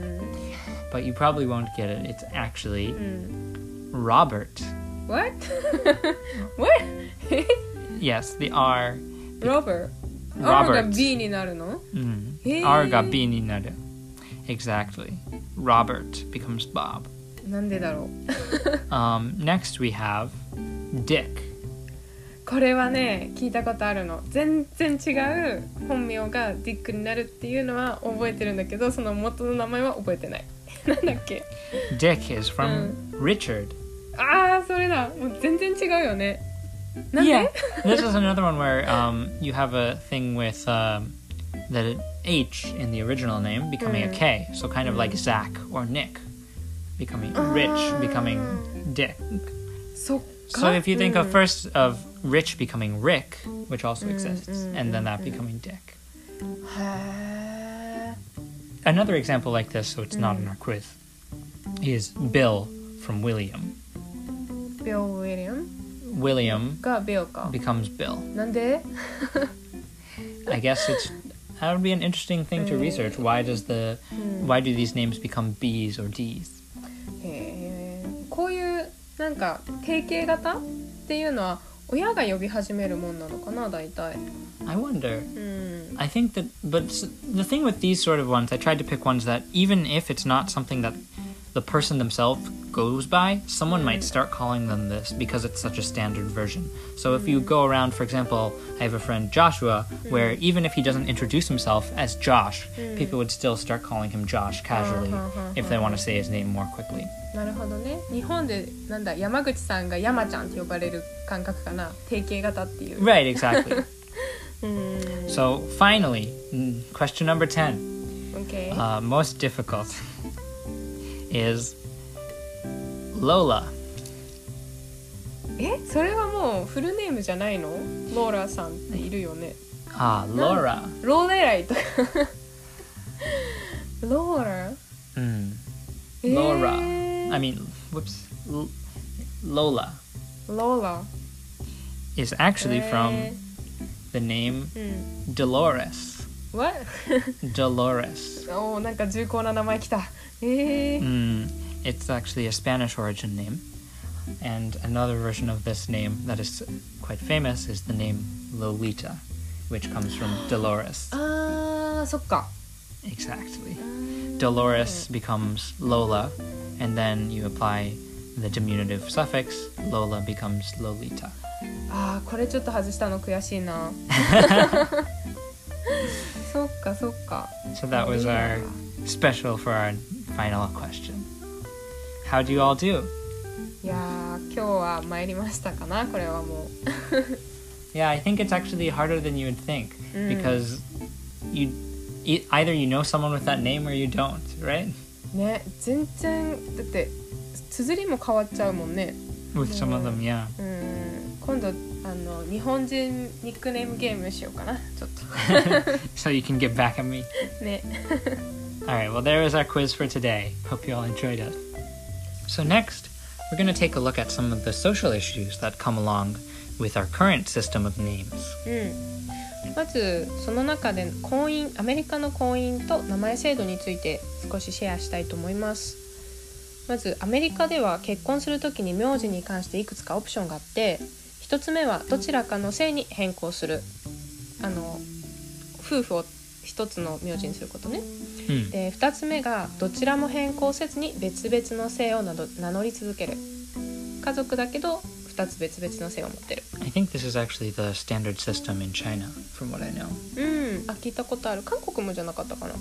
But you probably won't get it. It's actually mm. Robert. What? What? Yes, the R. ロバー R が Robert. B になるの Mm. Hey. R ga B ni naru. Exactly. Robert becomes Bob. なんでだろう Um, next we have Dick. これはね聞いたことあるの全然違う本名がディックになるっていうのは覚えてるんだけどその元の名前は覚えてないなんだっけ Dick is from Richard. ああそれだもう全然違うよねなんで Yeah, this is another one where um, you have a thing with um, the H in the original name becoming a K, so kind of like Zach or Nick, becoming Rich, becoming Dick. そっか So if you think うん of first of Rich becoming Rick, which also exists, and then that becoming Dick. へ Another example like this, so it's not in our quiz, is Bill from William. ービル・ウィリアム William がビルか becomes Bill. なんで I guess it's that would be an interesting thing to research. Why does the why do these names become B's or D's? へーこういうなんか定型型っていうのは親が呼び始めるもんなのかな大体 I wonder. うん I think that, but s- the thing with these sort of ones, I tried to pick ones that even if it's not something that the person themselves goes by, someone might start calling them this because it's such a standard version. So if you go around, for example, I have a friend Joshua, where even if he doesn't introduce himself as Josh, people would still start calling him Josh casually if they want to say his name more quickly. なるほどね日本でなんだ山口さんが山ちゃんって呼ばれる感覚かな定型型っていう Right, exactly. うん so finally, mm, question number 10. OK、 uh, most difficult is Lola. えそれはもうフルネームじゃないのローラさんっているよね Ah, Laura. ローレライとかローラ Mm. えー Laura. I mean, whoops. L- Lola ローラ is actually え from the name ーうん Dolores. What? Dolores. おーなんか重厚な名前きた Eh. Mm, it's actually a Spanish origin name. And another version of this name that is quite famous is the name Lolita, which comes from Dolores. Ah, uh. Exactly. Ah. Dolores becomes Lola, and then you apply the diminutive suffix, Lola becomes Lolita. Ah, ああ、これちょっと外したの悔しいな。そっかそっか。So that was our special for our final question. How do you all do? いやー今日は参りましたかなこれはも Yeah, I think it's actually harder than you would think Mm. because you e- either you know someone with that name or you don't, right? うね全然だって綴りも変わっちゃうもんね With some of them, yeah. うん今度あの日本人ニックネームゲームしようかなちょっ so you can get back at me. とね All right, well, there is our quiz for today. Hope you all enjoyed it. So, next, we're going to take a look at some of the social issues that come along with our current system of names. まずその中で婚姻アメリカの婚姻と名前制度について少しシェアしたいと思いますまずアメリカでは結婚する時に名字に関していくつかオプションがあって1つ目はどちらかの姓に変更するあの夫婦を1つの名字にすることね。うん。で2つ目がどちらも変更せずに別々の姓を名乗り続ける。家族だけど2つ別々の姓を持ってる。I think this is actually the standard system in China, from what I know. うん。あ聞いたことある。韓国もじゃなかったかな。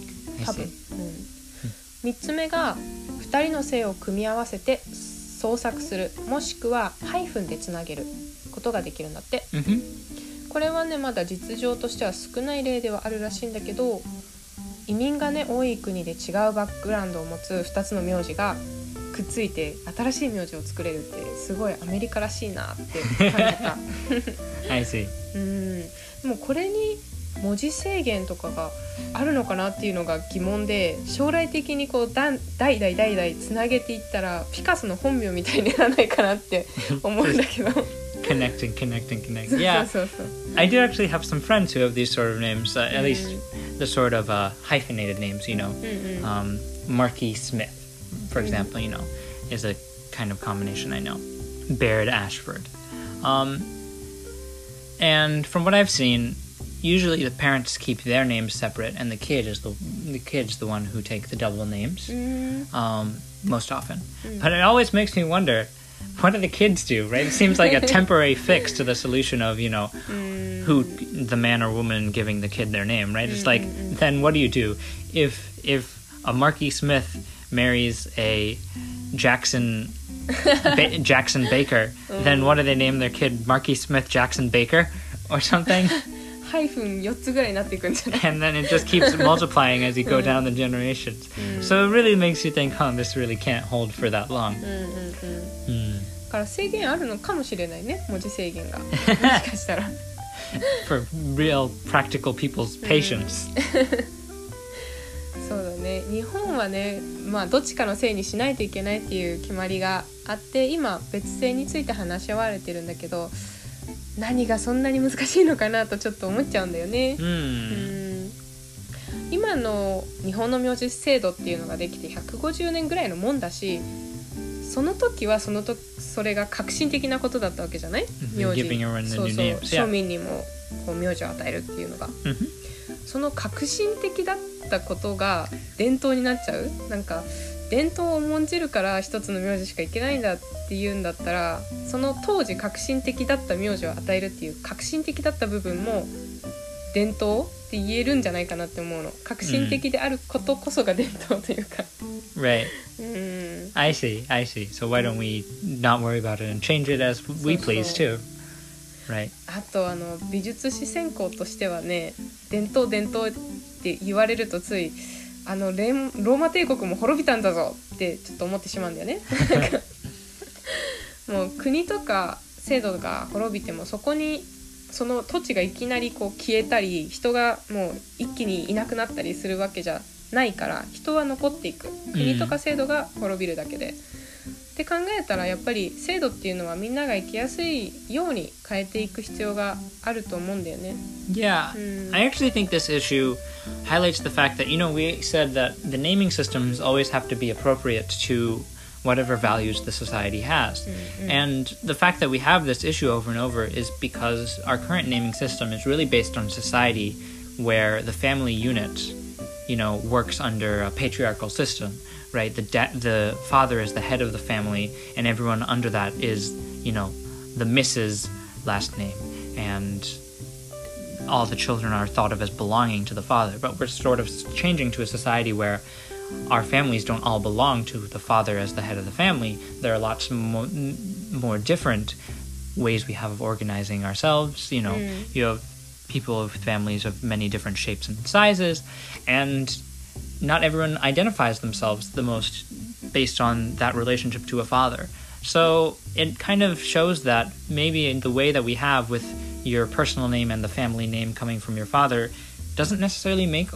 多分.うん、3つ目が2人の姓を組み合わせて創作する。もしくはハイフンでつなげることができるんだって。Mm-hmm. これはねまだ実情としては少ない例ではあるらしいんだけど移民がね多い国で違うバックグラウンドを持つ2つの名字がくっついて新しい名字を作れるってすごいアメリカらしいなって感じた. うん。でもこれに文字制限とかがあるのかなっていうのが疑問で将来的にこう代々代々つなげていったらピカソの本名みたいにならないかなって思うんだけど connecting, connecting, connecting. Yeah. I do actually have some friends who have these sort of names, uh, at mm. least the sort of uh, hyphenated names, you know. Um, Marky Smith, for mm. example, you know, is a kind of combination I know. Baird Ashford. Um, and from what I've seen, usually the parents keep their names separate, and the kid is the the kid's the one who take the double names, mm. um, most often. Mm. But it always makes me wonder what do the kids do? Right? It seems like a temporary fix to the solution of you know mm. who the man or woman giving the kid their name. Right? It's like mm-hmm. then what do you do if if a Marky Smith marries a Jackson ba- Jackson Baker? Then oh. what do they name their kid? Marky Smith Jackson Baker or something? ハイフン4つぐらいになっていくんじゃない and then it just keeps multiplying as you go down the generations. So it really makes you think, oh, this really can't hold for that long. Hmm. だから制限あるのかもしれないね文字制限がもしかしたら For real practical people's patience. そうだね日本はねまあどっちかのせいにしないといけないっていう決まりがあって今別姓について話し合われてるんだけど何がそんなに難しいのかなとちょっと思っちゃうんだよね。う Hmm. ん今の日本の名字制度っていうのができて150年ぐらいのもんだしその時はその時それが革新的なことだったわけじゃない？Mhm, everyone the そうそう.庶民にもこう名字を与えるっていうのが Mhm. その革新的だったことが伝統になっちゃう？なんか伝統を重んじるから一つの名字しかいけないんだっていうんだったらその当時革新的だった名字を与えるっていう革新的だった部分も伝統って言えるんじゃないかなって思うの革新的であることこそが伝統というか Right. うん I see. I see. So why don't we not worry about it and change it as we please too? Right. あとあの美術史専攻としてはね伝統伝統って言われるとついあのレンローマ帝国も滅びたんだぞってちょっと思ってしまうんだよね。もう国とか制度が滅びてもそこにその土地がいきなりこう消えたり人がもう一気にいなくなったりするわけじゃないから人は残っていく国とか制度が滅びるだけで。って考えたらやっぱり制度っていうのはみんなが生きやすいように変えていく必要があると思うんだよね。 Yeah, Hmm. I actually think this issue highlights the fact that, you know, we said that the naming systems always have to be appropriate to whatever values the society has. And the fact that we have this issue over and over is because our current naming system is really based on society where the family unit, you know, works under a patriarchal system, right? The da- the father is the head of the family and everyone under that is, you know, the Mrs. last name and all the children are thought of as belonging to the father. But we're sort of changing to a society where our families don't all belong to the father as the head of the family. There are lots more, more different ways we have of organizing ourselves. You know, mm. you have people with families of many different shapes and sizes, and not everyone identifies themselves the most based on that relationship to a father. So it kind of shows that maybe in the way that we have with your personal name and the family name coming from your father doesn't necessarily make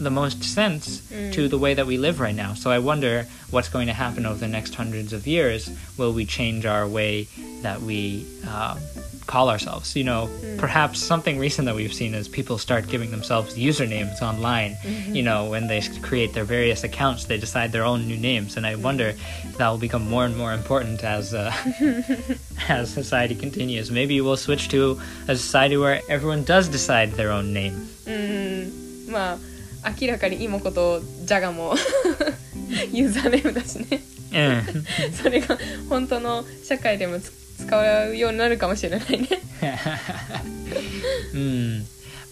the most sense mm. to the way that we live right now. So I wonder what's going to happen over the next hundreds of years. Will we change our way that we uh, call ourselves? You know, mm. perhaps something recent that we've seen is people start giving themselves usernames online. Mm-hmm. You know, when they create their various accounts, they decide their own new names, and I mm. wonder that will become more and more important as uh, as society continues. Maybe we'll switch to a society where everyone does decide their own name. Mm. Well 明らかに妹子とジャガもユーザーネームだしね Eh. それが本当の社会でもつ使うようになるかもしれないね Hmm.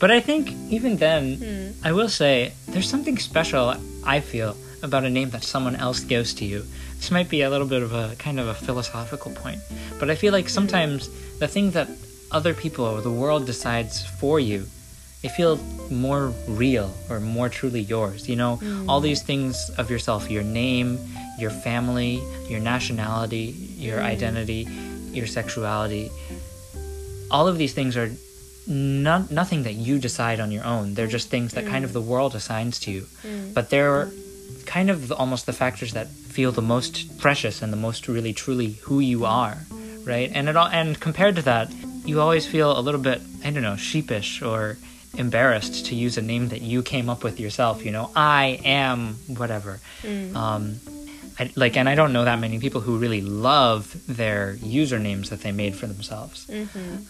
But I think even then, Mm. I will say there's something special I feel about a name that someone else gives to you. This might be a little bit of a kind of a philosophical point, but I feel like sometimes the thing that other people or the world decides for you, they feel more real or more truly yours. You know, mm. all these things of yourself, your name, your family, your nationality, your mm. identity, your sexuality, all of these things are not nothing that you decide on your own. They're just things that kind of mm. the world assigns to you. But they're kind of almost the factors that feel the most precious and the most really truly who you are, right? And it all and compared to that, you always feel a little bit I don't know sheepish or embarrassed to use a name that you came up with yourself. You know, I am whatever. Um, I, like, and I don't know that many people who really love their usernames that they made for themselves.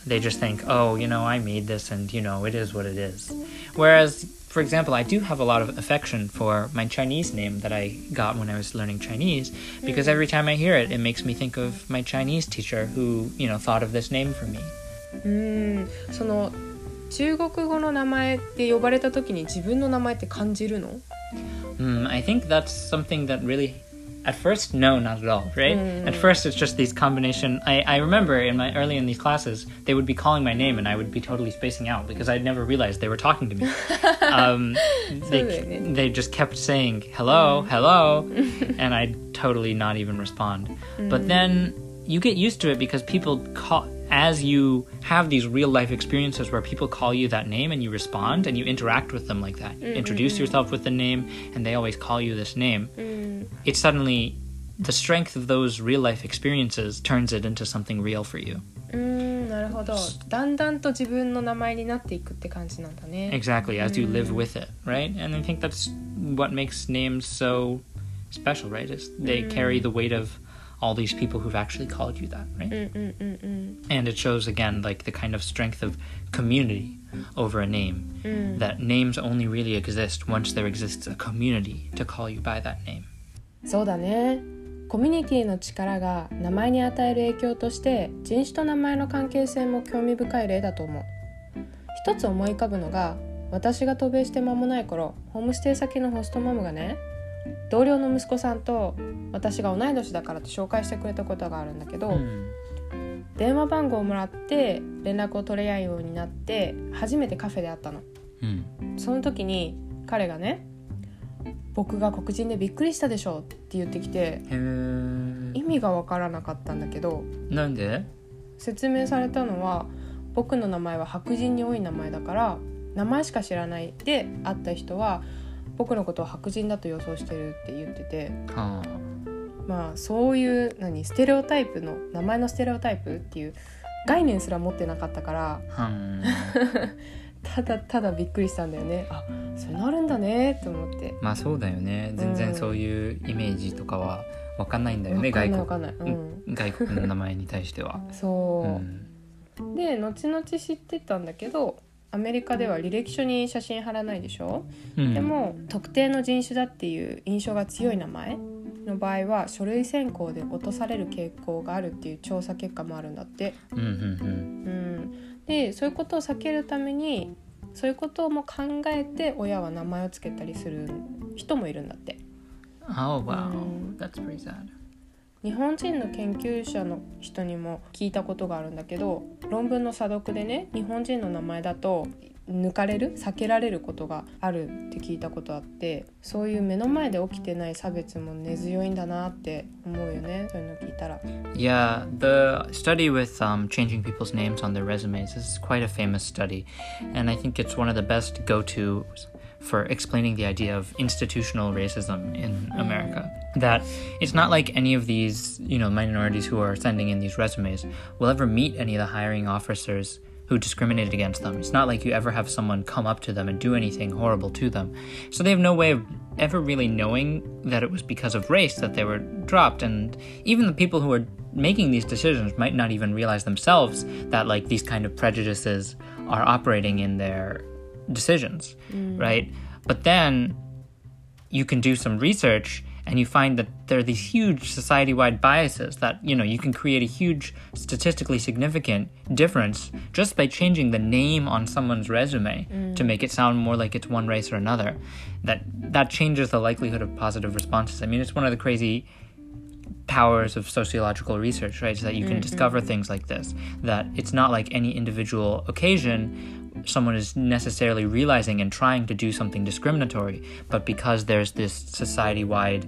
They just think, oh, you know, I made this and, you know, it is what it is. Whereas, for example, I do have a lot of affection for my Chinese name that I got when I was learning Chinese because every time I hear it, it makes me think of my Chinese teacher who, you know, thought of this name for me. うんその 中国語の名前って呼ばれた時に自分の名前って感じるの Hmm, I think that's something that really, at first, no, not at all, right? At first, it's just these combination. I, I remember in my early in these classes, they would be calling my name, and I would be totally spacing out because I'd never realized they were talking to me. um, they, そうだよね。 they just kept saying hello, hello, and I'd totally not even respond. But then you get used to it because people call as you have these real life experiences where people call you that name and you respond and you interact with them like that. You introduce yourself with the name and they always call you this name. It's suddenly the strength of those real life experiences turns it into something real for you. うんなるほどだんだんと自分の名前になっていくって感じなんだね Exactly, as you live with it, right? And I think that's what makes names so special, right? Is they carry the weight of all these people who've actually called you that, right? うんうんうんうん、 And it shows again like the kind of strength of community over a name. うん、 That names only really exist once there exists a community to call you by that name. そうだねコミュニティの力が名前に与える影響として人種と名前の関係性も興味深い例だと思う一つ思い浮かぶのが私が渡米して間もない頃ホームステイ先のホストマムがね 同僚の息子さんと私が同い年だからと紹介してくれたことがあるんだけど、Hmm. 電話番号をもらって連絡を取り合うようになって初めてカフェで会ったの Hmm. その時に彼がね僕が黒人でびっくりしたでしょって言ってきて Uh, 意味が分からなかったんだけど nande? 説明されたのは僕の名前は白人に多い名前だから名前しか知らないで会った人は僕のことを白人だと予想してるって言ってて。Oh. まあそういう何ステレオタイプの名前のステレオタイプっていう概念すら持ってなかったから。Hmm. ただただびっくりしたんだよね。あそういうのあるんだねって思って。まあそうだよね。全然そういうイメージとかはわかんないんだよね、分かん外分かんない、うん、国外国の名前に対しては。そう。う、ん。で後々知ってたんだけどアメリカでは履歴書に写真貼らないでしょ、うん。でも特定の人種だっていう印象が強い名前の場合は書類選考で落とされる傾向があるっていう調査結果もあるんだって、うんうんうん、でそういうことを避けるためにそういうことも考えて親は名前をつけたりする人もいるんだって。うん。Oh wow, 日本人の研究者の人にも聞いたことがあるんだけど論文の査読でね日本人の名前だと抜かれる避けられることがあるって聞いたことあってそういう目の前で起きてない差別も根強いんだなって思うよねそういうの聞いたら。Yeah, the study with um, changing people's names on their resumes is quite a famous study, and I think it's one of the best go-tos for explaining the idea of institutional racism in America. That it's not like any of these, you know, minorities who are sending in these resumes will ever meet any of the hiring officers who discriminated against them. It's not like you ever have someone come up to them and do anything horrible to them. So they have no way of ever really knowing that it was because of race that they were dropped. And even the people who are making these decisions might not even realize themselves that like these kind of prejudices are operating in their decisions, mm. right? But then you can do some research and you find that there are these huge society-wide biases that you know you can create a huge statistically significant difference just by changing the name on someone's resume mm. to make it sound more like it's one race or another. That that changes the likelihood of positive responses. I mean it's one of the crazy powers of sociological research right? Is that you can mm-hmm. discover things like this that it's not like any individual occasion someone is necessarily realizing and trying to do something discriminatory, but because there's this society wide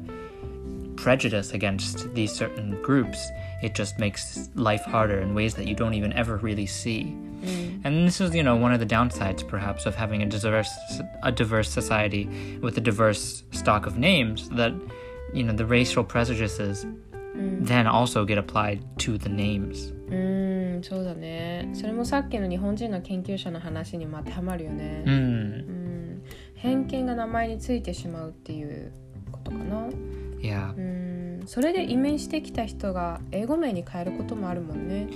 prejudice against these certain groups, it just makes life harder in ways that you don't even ever really see. Mm. And this is, you know, one of the downsides perhaps of having a diverse a diverse society with a diverse stock of names that you know the racial prejudices mm. then also get applied to the names. うん。そうだね。それもさっきの日本人の研究者の話にも当てはまるよね、Mm. うん、偏見が名前についてしまうっていうことかな。Yeah. うん。それで移民してきた人が英語名に変えることもあるもんね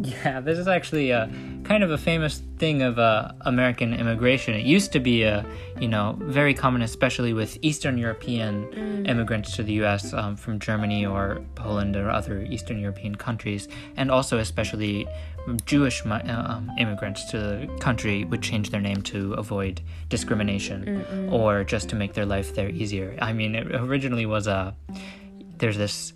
Yeah, this is actually a kind of a famous thing of uh, American immigration. It used to be a, you know, very common, especially with Eastern European immigrants to the U.S. Um, from Germany or Poland or other Eastern European countries, and also especially Jewish uh, um, immigrants to the country would change their name to avoid discrimination or just to make their life there easier. I mean, it originally was a there's this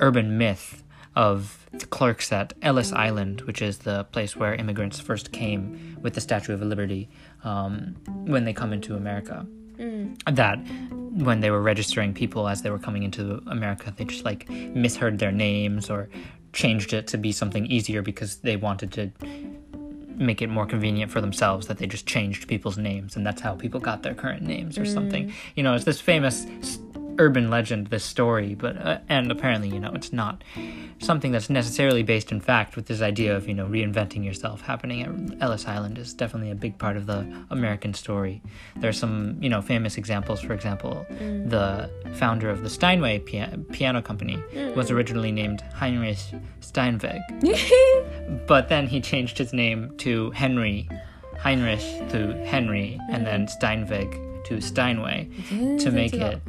urban myth of the clerks at Ellis Island, which is the place where immigrants first came with the Statue of Liberty um, when they come into America. That when they were registering people as they were coming into America, they just like misheard their names or changed it to be something easier because they wanted to make it more convenient for themselves that they just changed people's names and that's how people got their current names or something. You know it's this famous urban legend this story but uh, and apparently you know it's not something that's necessarily based in fact with this idea of you know reinventing yourself happening at ellis island is definitely a big part of the american story. There are some you know famous examples for example the founder of the steinway pia- piano company was originally named heinrich steinweg. But then he changed his name to Henry, Heinrich to Henry, and then Steinweg to Steinway to make it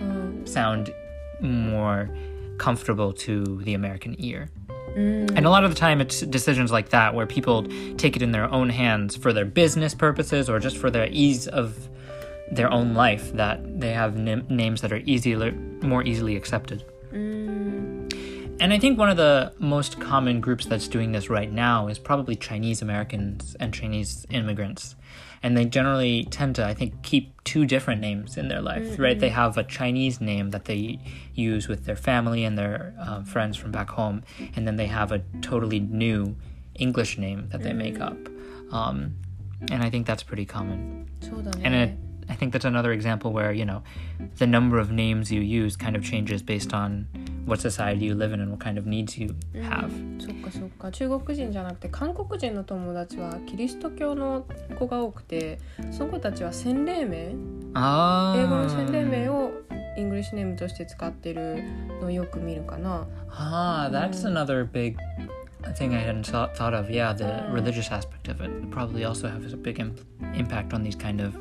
sound more comfortable to the American ear. Mm. And a lot of the time, it's decisions like that where people take it in their own hands for their business purposes or just for their ease of their own life that they have n- names that are easier, more easily accepted. Mm. And I think one of the most common groups that's doing this right now is probably Chinese Americans and Chinese immigrants and they generally tend to, I think, keep two different names in their life, mm-hmm. right? They mm-hmm. have a Chinese name that they use with their family and their uh, friends from back home, and then they have a totally new English name that they mm-hmm. make up. Um, and I think that's pretty common. And it I think that's another example where, you know, the number of names you use kind of changes based on what society you live in and what kind of needs you have. そっかそっか中国人じゃなくて韓国人の友達はキリスト教の子が多くてその子たちは洗礼名 Ah. 英語の洗礼名をイングリッシュネームとして使ってるのをよく見るかな Ah, that's another big thing I hadn't thought, thought of. Yeah, the religious aspect of it probably also has a big imp- impact on these kind of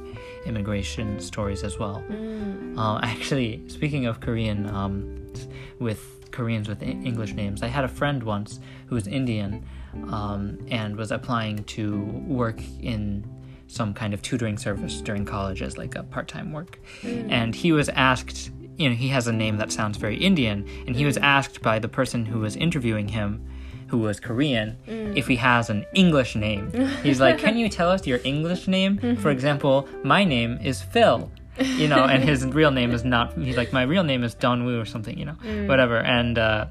immigration stories as well. うん Uh, actually, speaking of Korean, um, with Koreans with English names, I had a friend once who was Indian um, and was applying to work in some kind of tutoring service during college as like a part-time work. And he was asked, you know, he has a name that sounds very Indian, and he was asked by the person who was interviewing him who was Korean, if he has an English name. He's like, Can you tell us your English name? For example, my name is Phil. You know, and his real name is not. He's like, my real name is Don Wu or something. You know, whatever. And uh,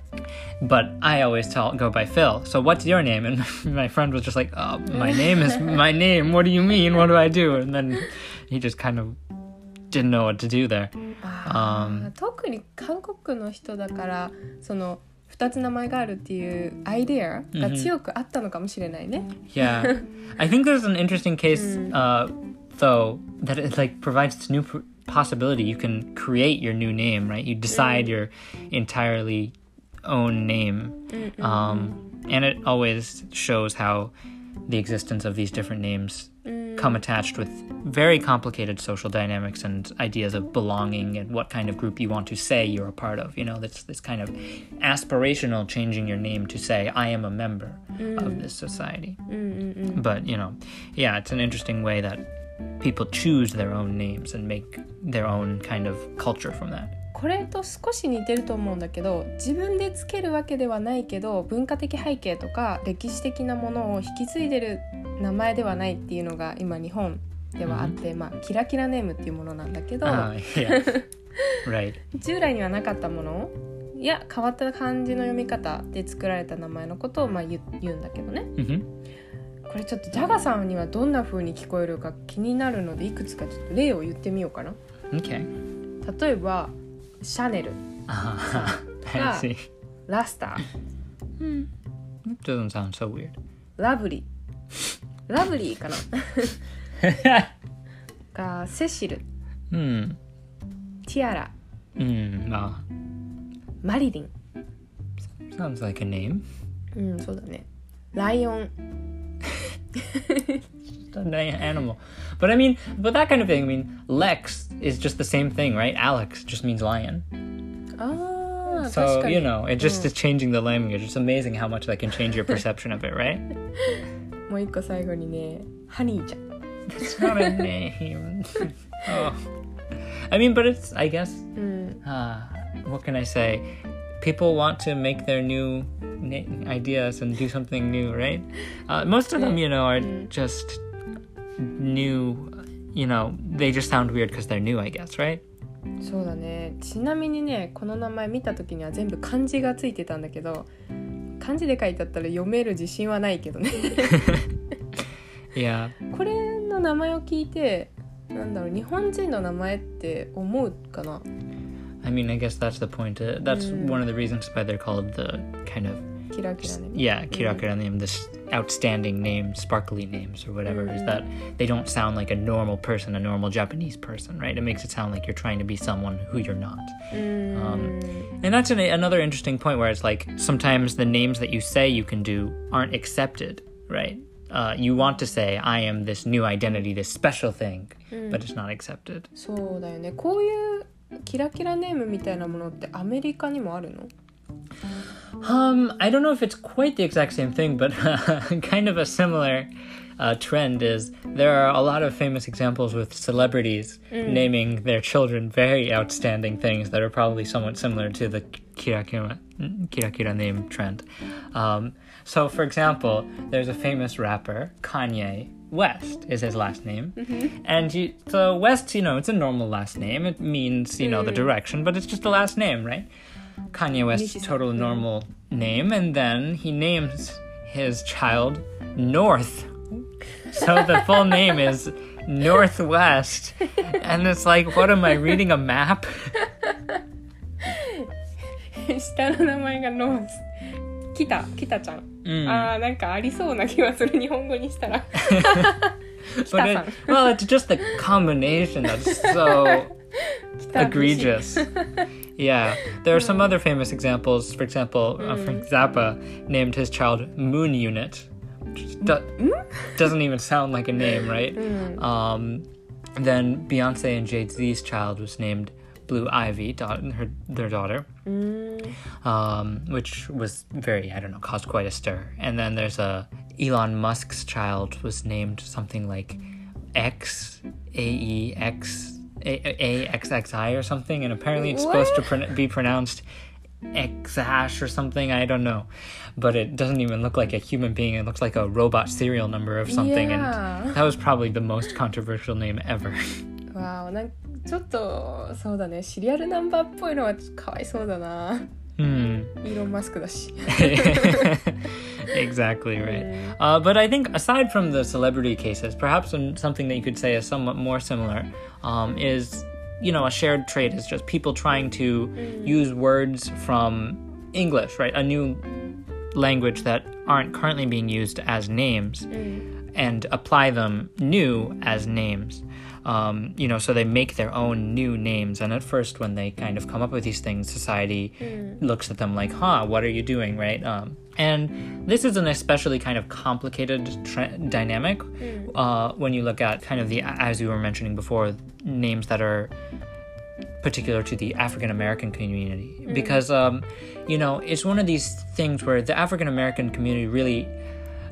but I always tell go by Phil. So what's your name? And my friend was just like, oh, my name is my name. What do you mean? What do I do? And then he just kind of didn't know what to do there. あー Um, 特に韓国の人だからその 2つ名前があるっていうアイデアが強くあったのかもしれないね。 Yeah, I think there's an interesting case, uh, though, that it like provides this new p- possibility. You can create your new name, right? You decide your entirely own name, um, and it always shows how the existence of these different names come attached with very complicated social dynamics and ideas of belonging and what kind of group you want to say you're a part of. You know, that's this kind of aspirational changing your name to say I am a member mm. of this society. Mm, mm, but you know, yeah, it's an interesting way that people choose their own names and make their own kind of culture from that. これと少し似てると思うんだけど自分でつけるわけではないけど文化的背景とか歴史的なものを引き継いでる名前ではないっていうのが今日本ではあって、まあ、キラキラネームっていうものなんだけど、Uh. 従来にはなかったものいや変わった漢字の読み方で作られた名前のことをまあ言うんだけどね。hmm これちょっとジャガさんにはどんな風に聞こえるか気になるのでいくつかちょっと例を言ってみようかな.例えばシャネル。ラスター。ラブリー。ラブリーかな。がセシル、うん、ティアラ、うん、マリリン。うん、そうだね。ライオン。an a- animal. But I mean, but that kind of thing. I mean, Lex is just the same thing, right? Alex just means lion. ああ確 So かに you know, it just is changing the language. It's amazing how much that can change your perception of it, right? もう一個最後にねハニーちゃん It's not a name. oh. I mean, but it's. I guess. うん Uh, what can I say? People want to make their new na- ideas and do something new, right? Uh, most of them, you know, are just new. You know, they just sound weird because they're new, I guess, right? そうだねちなみにねこの名前見た時には全部漢字がついてたんだけど漢字で書いてあったら読める自信はないけどね Yeah. これの名前を聞いてなんだろう日本人の名前って思うかな I mean, I guess that's the point. Uh, that's one of the reasons why they're called the kind of キラキラね yeah kirakura name, this outstanding name, sparkly names or whatever. Is that they don't sound like a normal person, a normal Japanese person, right? It makes it sound like you're trying to be someone who you're not. うーん Um, And that's an, another interesting point where it's like sometimes the names that you say you can do aren't accepted, right? Uh, you want to say, I am this new identity, this special thing, but it's not accepted. そうだよねこういうキラキラネームみたいなものってアメリカにもあるの Um, I don't know if it's quite the exact same thing, but kind of a similar uh, trend is there are a lot of famous examples with celebrities naming their children very outstanding things that are probably somewhat similar to the kirakira, kirakira name trend. Um, so, for example, there's a famous rapper, Kanye West is his last name. And you, so West, you know, it's a normal last name. It means, you know, the direction, but it's just a last name, right? Kanye West's Nishi-san. total normal name, and then he names his child North. So the full name is Northwest. And it's like, what am I reading a map? 下の名前がノース北北ちゃん、 Mm. あーなんかありそうな気がする日本語にしたら But it, Stefan. well, it's just the combination that's so 北 egregious. Yeah, there are some other famous examples. For example, uh, Frank Zappa named his child Moon Unit, which do- doesn't even sound like a name, right? Um, then Beyonce and Jay Z's child was named Blue Ivy, da- her their daughter, うーん um, which was very I don't know caused quite a stir. And then there's a Elon Musk's child was named something like X A E X A A X X I or something, and apparently it's supposed to pron- be pronounced Xash or something. I don't know, but it doesn't even look like a human being. It looks like a robot serial number of something, Yeah. and that was probably the most controversial name ever. わあなんかちょっとそうだねシリアルナンバーっぽいのはちょっとかわいそうだな Exactly Elon Musk だし。exactly right. Uh, but I think aside from the celebrity cases, perhaps something that you could say is somewhat more similar um, is, you know, a shared trait is just people trying to hmm. use words from English, right? A new language that aren't currently being used as names hmm. and apply them new as names. Um, you know, so they make their own new names. And at first, when they kind of come up with these things, society looks at them like, huh, what are you doing, right? Um, and this is an especially kind of complicated tra- dynamic uh, when you look at kind of the, as you were mentioning before, names that are particular to the African American community because um, you know it's one of these things where the African American community really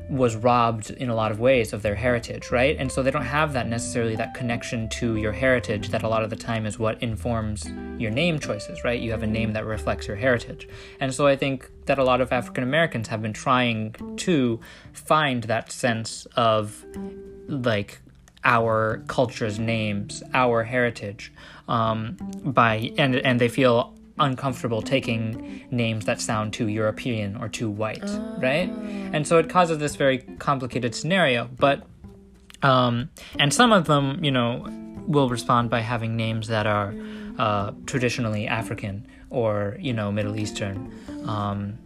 was robbed in a lot of ways of their heritage, right? And so they don't have that necessarily that connection to your heritage that a lot of the time is what informs your name choices, right? You have a name that reflects your heritage. And so I think that a lot of African Americans have been trying to find that sense of like our culture's names, our heritage, um, by and and they feel uncomfortable taking names that sound too European or too white, ah. right? And so it causes this very complicated scenario. But um, and some of them, you know, will respond by having names that are uh, traditionally African or you know Middle Eastern. Um,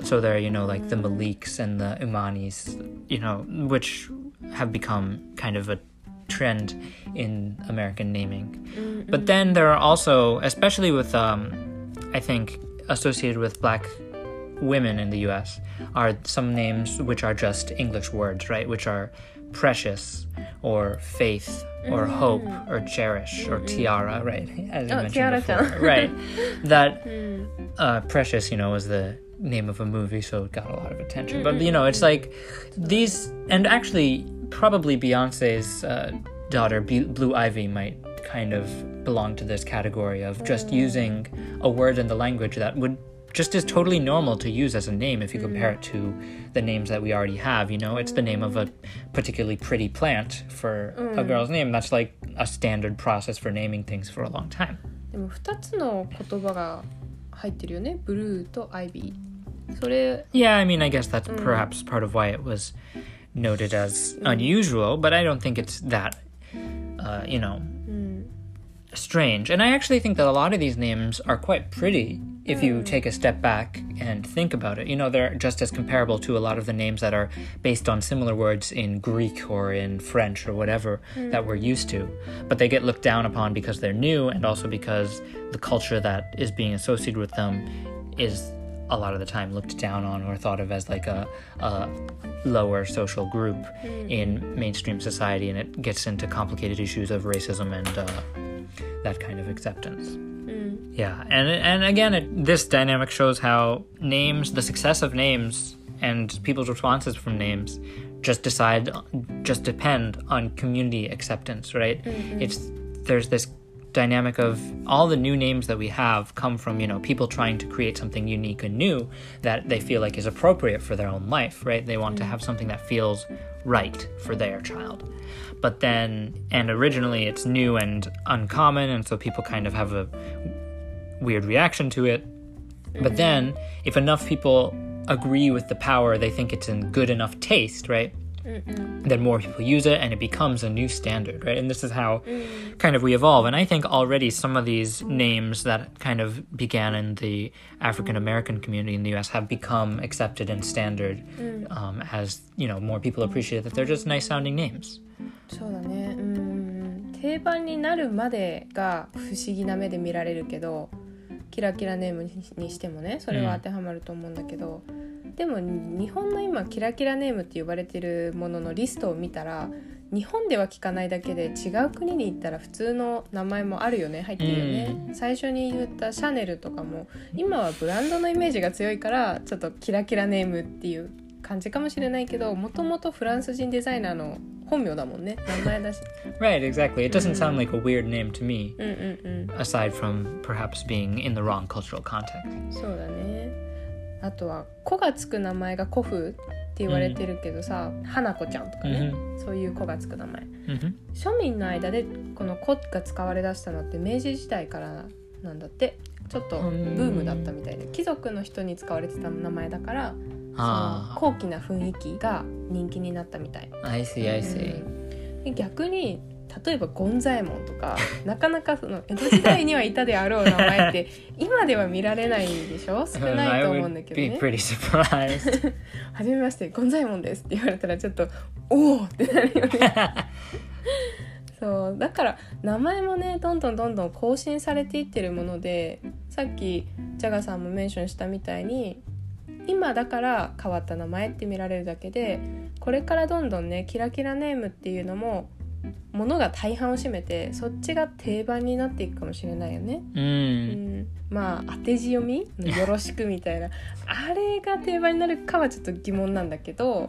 so there, you know, like the Maliks and the Imanis, you know, which have become kind of a trend in American naming. Mm-hmm. But then there are also, especially with um, I think associated with black women in the U.S. are some names which are just English words, right? Which are precious or faith or mm-hmm. hope or cherish or mm-hmm. tiara, right? As Oh, mentioned before, right? That hmm. uh, Precious, you know, was the name of a movie, so it got a lot of attention. But you know, it's like these, and actually, probably Beyonce's uh, daughter, B- Blue Ivy, might kind of belong to this category of just using a word in the language that would just is totally normal to use as a name if you compare it to the names that we already have. You know, it's the name of a particularly pretty plant for a girl's name. That's like a standard process for naming things for a long time. でも2つの言葉が入ってるよねブルーとアイビーそれ Yeah, I mean, I guess that's perhaps part of why it was noted as unusual, but I don't think it's that, uh, you know, strange. And I actually think that a lot of these names are quite pretty if you take a step back and think about it. You know, they're just as comparable to a lot of the names that are based on similar words in Greek or in French or whatever that we're used to. But they get looked down upon because they're new and also because the culture that is being associated with them is a lot of the time looked down on or thought of as like a, a lower social group mm. in mainstream society, and it gets into complicated issues of racism and uh, that kind of acceptance. Mm. Yeah, and and again, it, this dynamic shows how names, the success of names, and people's responses from names, just decide, just depend on community acceptance, right? Mm-hmm. It's there's this dynamic of all the new names that we have come from you know people trying to create something unique and new that they feel like is appropriate for their own life right? They want to mm. have something that feels right for their child. But then and originally it's new and uncommon and so people kind of have a weird reaction to it. But mm. then if enough people agree with the power they think it's in good enough taste right then more people use it and it becomes a new standard right and this is how kind of we evolve and i think already some of these names that kind of began in the african american community in the us have become accepted and standard um, as you know more people appreciate that they're just nice sounding names そうだねうん定番になるまでが不思議な目で見られるけどキラキラネームににしてもねそれは当てはまると思うんだけど、 でも日本の今キラキラネームって呼ばれてるもののリストを見たら日本では聞かないだけで違う国に行ったら普通の名前もあるよね入ってるよね、最初に言ったシャネルとかも今はブランドのイメージが強いからちょっとキラキラネームっていう感じかもしれないけどもともとフランス人デザイナーの本名だもんね。名前だし。Right exactly. It doesn't sound like a weird name to me aside from perhaps being in the wrong cultural context. そうだねあとは「子」がつく名前が古風って言われてるけどさ、花子ちゃんとかね、そういう子がつく名前。hmm 庶民の間でこの「子」が使われだしたのって明治時代からなんだって。ちょっとブームだったみたいで。貴族の人に使われてた名前だからその ah 高貴な雰囲気が人気になったみたい。I see i see で逆に例えばゴンザエモンとか なかなかその江戸時代にはいたであろう名前って 今では見られないでしょ？少ないと思うんだけどね pretty surprised.「はじめましてゴンザエモンです」って言われたらちょっと「おお!」ってなるよねそうだから名前もねどんどんどんどん更新されていってるものでさっきジャガさんもメンションしたみたいに今だから変わった名前って見られるだけでこれからどんどんねキラキラネームっていうのもものが大半を占めてそっちが定番になっていくかもしれないよね。う mm. ん、まあ当て字読みのよろしくみたいなあれが定番になるかはちょっと疑問なんだけど、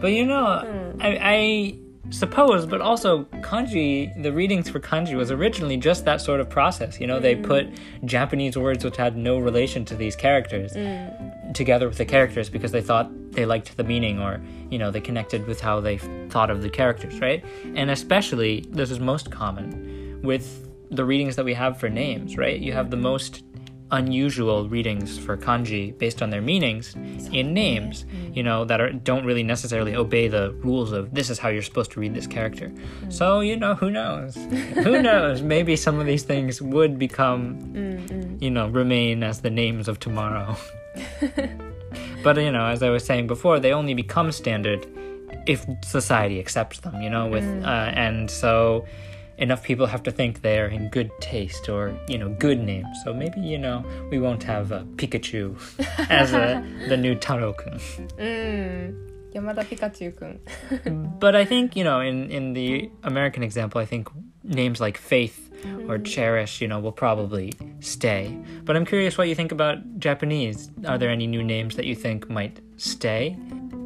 But you know, Mm. I, I suppose, but also kanji, the readings for kanji was originally just that sort of process. You know, they mm. put Japanese words which had no relation to these characters mm. together with the characters because they thought they liked the meaning or, you know, they connected with how they thought of the characters, right? And especially, this is most common with the readings that we have for names, right? You have the most unusual readings for kanji based on their meanings in names mm. you know that are don't really necessarily obey the rules of this is how you're supposed to read this character. Mm. So you know who knows? Who knows? Maybe some of these things would become you know remain as the names of tomorrow. But you know as i was saying before they only become standard if society accepts them you know with mm. uh, and so enough people have to think they're in good taste or you know good names so maybe you know we won't have uh, pikachu as a, the new taro-kun うん、山田ピカチュウくん but i think you know in in the american example i think names like faith or cherish you know will probably stay but i'm curious what you think about japanese are there any new names that you think might stay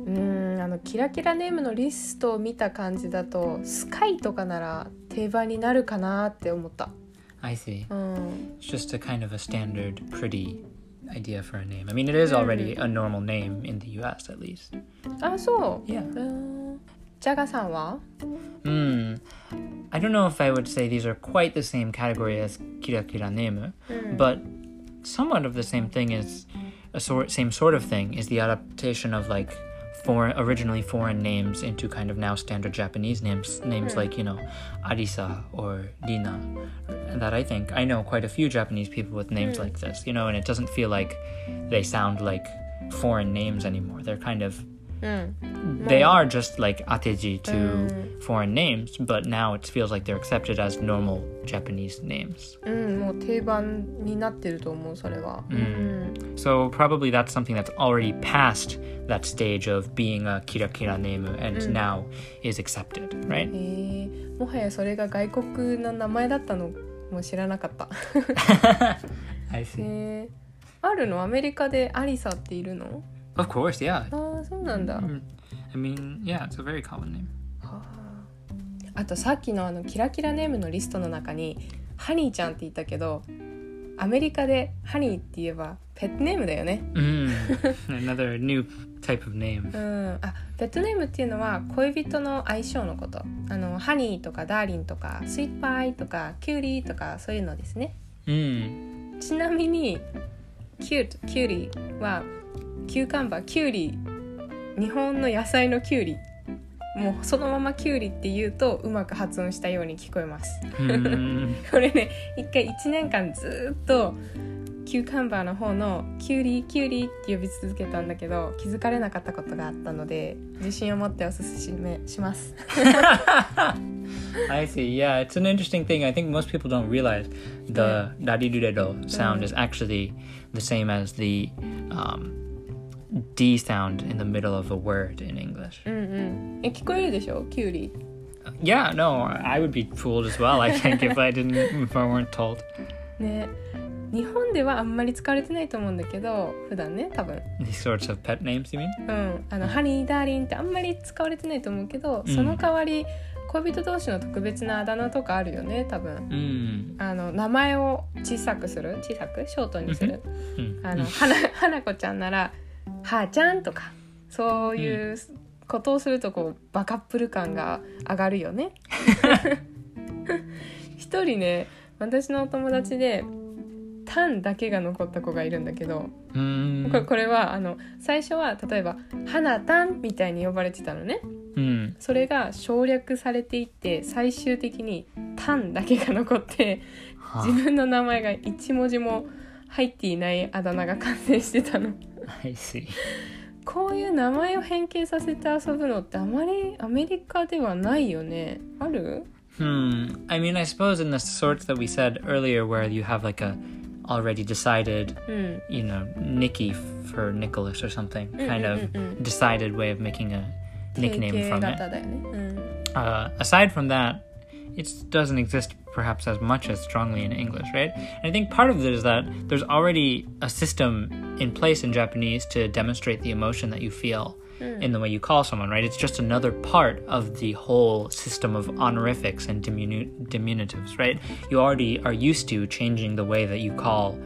うんあのキラキラネームのリストを見た感じだとスカイとかなら 定番になるかなって思った。 i see うん、 It's just a kind of a standard, pretty idea for a name. I mean, it is already a normal name in the U.S. at least. あそう。 Yeah. うんジャガさんは Hmm. I don't know if I would say these are quite the same category as kira kira name, but somewhat of the same thing is a sort same sort of thing is the adaptation of like foreign originally foreign names into kind of now standard Japanese names names hmm. like you know Arisa or Dina. that I think I know quite a few Japanese people with names hmm. like this you know and it doesn't feel like they sound like foreign names anymore. They're kind of they are just like ateji to foreign names, but now it feels like they're accepted as normal Japanese names. うん、もう定番になってると思うそれは。うん、So probably that's something that's already past that stage of being a kira kira name and now is accepted, right? えー、もはやそれが外国の名前だったのも知らなかった。I see. えー、あるのアメリカでアリサっているの Of course, yeah. ああそうなんだ。I mean, yeah, it's a very common name. あとさっきのあのキラキラネームのリストの中にハニーちゃんって言ったけどアメリカでハニーって言えばペットネームだよね。Mm, another new type of name. うん、あペットネームっていうのは恋人の相性のことあのハニーとかダーリンとかスイートパイとかキュウリとかそういうのですね Mm. ちなみにキュートキュウリはキューカンバーキュウリ日本の野菜のキュウリもうそのままキュウリって言うとうまく発音したように聞こえます Mm. これね一回1年間ずっとキューカンバーの方のキュウリキュウリって呼び続けたんだけど気づかれなかったことがあったので自信を持っておすすめします I see. Yeah, it's an interesting thing. I think most people don't realize the dariruredo sound is actually the same as the um, D sound in the middle of a word in English. うんうんえ聞こえるでしょ？キュウリ Yeah, no, I would be fooled as well. I think if I didn't, if I weren't told. ね日本ではあんまり使われてないと思うんだけど普段ね多分 These sorts of pet names, you mean? うんあのハニーダーリンってあんまり使われてないと思うけど、その代わり恋人同士の特別なあだ名とかあるよね多分 Mm. あの名前を小さくする？小さく？ショートにする、Mm. あの花花子ちゃんなら「はーちゃん」とかそういうことをするとこうバカップル感が上がるよね。一人ね私のお友達で「タン」だけが残った子がいるんだけど Mm. これこれはあの最初は例えば「花タン」みたいに呼ばれてたのね。うん。それが省略されていって最終的に「タン」だけが残っては自分の名前が1文字も入っていないあだ名が完成してたの I see. こういう名前を変形させて遊ぶのってあまりアメリカではないよねある Hmm. I mean, I suppose in the sorts that we said earlier, where you have like a already decided, うん you know, Nicky for Nicholas or something, kind of mm, decided way of making a nickname 定型 from 型 it. だよね、うん、 Uh, aside from that, it doesn't exist perhaps as much as strongly in English, right? And I think part of it is that there's already a system in place in Japanese to demonstrate the emotion that you feel hmm. in the way you call someone, right? It's just another part of the whole system of honorifics and diminu- diminutives, right? You already are used to changing the way that you call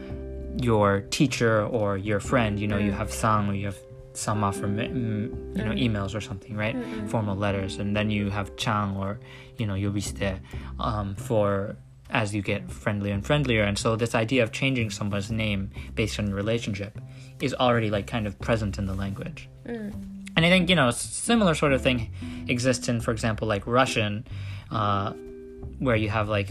your teacher or your friend. You know, you hmm. have san or you have sama for me- mm, you know emails or something, right? Formal letters, and then you have chan or you know yobisute um, for as you get friendlier and friendlier. And so this idea of changing someone's name based on relationship is already like kind of present in the language. And I think you know, a similar sort of thing exists in, for example, like Russian, uh, where you have like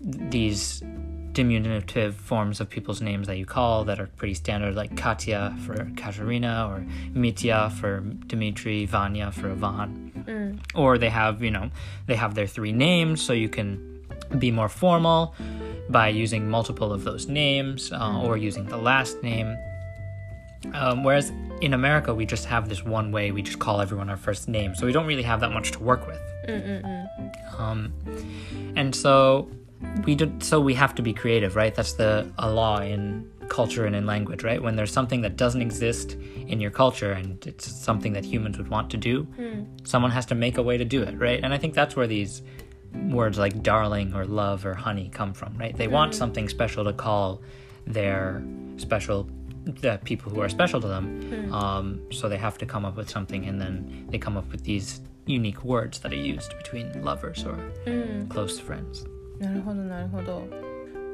these diminutive forms of people's names that you call that are pretty standard, like Katya for Katerina, or Mitya for Dmitry, Vanya for Ivan. Or they have, you know, they have their three names, so you can be more formal by using multiple of those names uh, or using the last name. Um, whereas in America, we just have this one way, we just call everyone our first name, so we don't really have that much to work with. Um, and so we do, so we have to be creative, right? That's the a law in culture and in language, right? When there's something that doesn't exist in your culture and it's something that humans would want to do, hmm. someone has to make a way to do it, right? And I think that's where these words like darling or love or honey come from, right? They want hmm. something special to call their special the people who are special to them. Hmm. Um, so they have to come up with something, and then they come up with these unique words that are used between lovers or close friends. なるほどなるほど。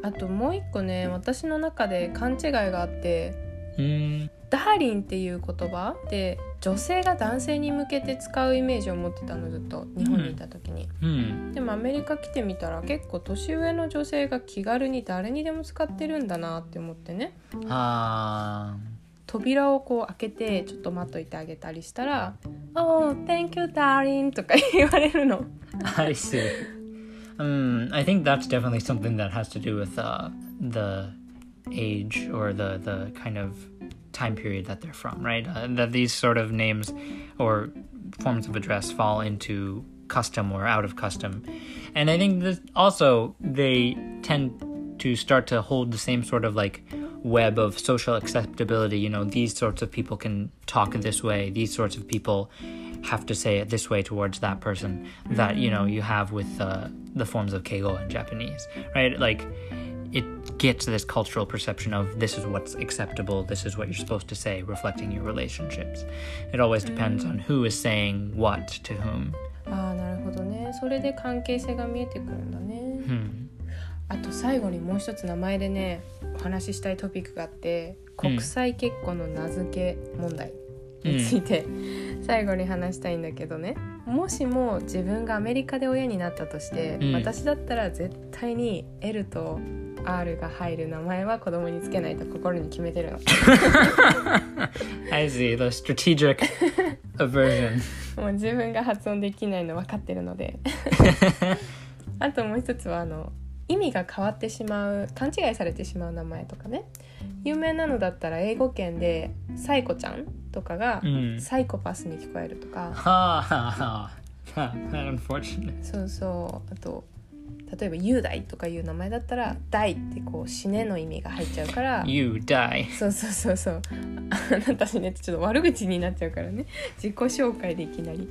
あともう一個ね私の中で勘違いがあって Mm, ダーリンっていう言葉って女性が男性に向けて使うイメージを持ってたのずっと日本にいた時に、hmm. でもアメリカ来てみたら結構年上の女性が気軽に誰にでも使ってるんだなって思ってね。Um, 扉をこう開けてちょっと待っといてあげたりしたら「Oh, thank you, darling」とか言われるの。I see. Um, I think that's definitely something that has to do with uh, the age or the the kind of time period that they're from, right? Uh, that these sort of names or forms of address fall into custom or out of custom, and I think that also they tend to start to hold the same sort of like web of social acceptability. You know, these sorts of people can talk this way. These sorts of people have to say it this way towards that person that you know you have with uh, the forms of keigo in Japanese, right? Like it gets this cultural perception of this is what's acceptable, this is what you're supposed to say, reflecting your relationships. It always depends on who is saying what to whom. ああなるほどねそれで関係性が見えてくるんだね、 Hmm. あと最後にもう一つ名前でねお話ししたいトピックがあって国際結婚の名付け問題 について、最後に話したいんだけどね。もしも自分がアメリカで親になったとして、うん。私だったら絶対に L と R が入る名前は子供につけないと心に決めてるの。I see the strategic aversion. もう自分が発音できないの分かってるので。あともう一つはあの意味が変わってしまう勘違いされてしまう名前とかね。有名なのだったら英語圏でサイコちゃんとかがうんサイコパスに聞こえるとか. How unfortunate. そうそうあと例えば雄大とかいう名前だったら大ってこう死ねの意味が入っちゃうから You die. そうそうそうそうあなた死ねってちょっと悪口になっちゃうからね自己紹介でいきなり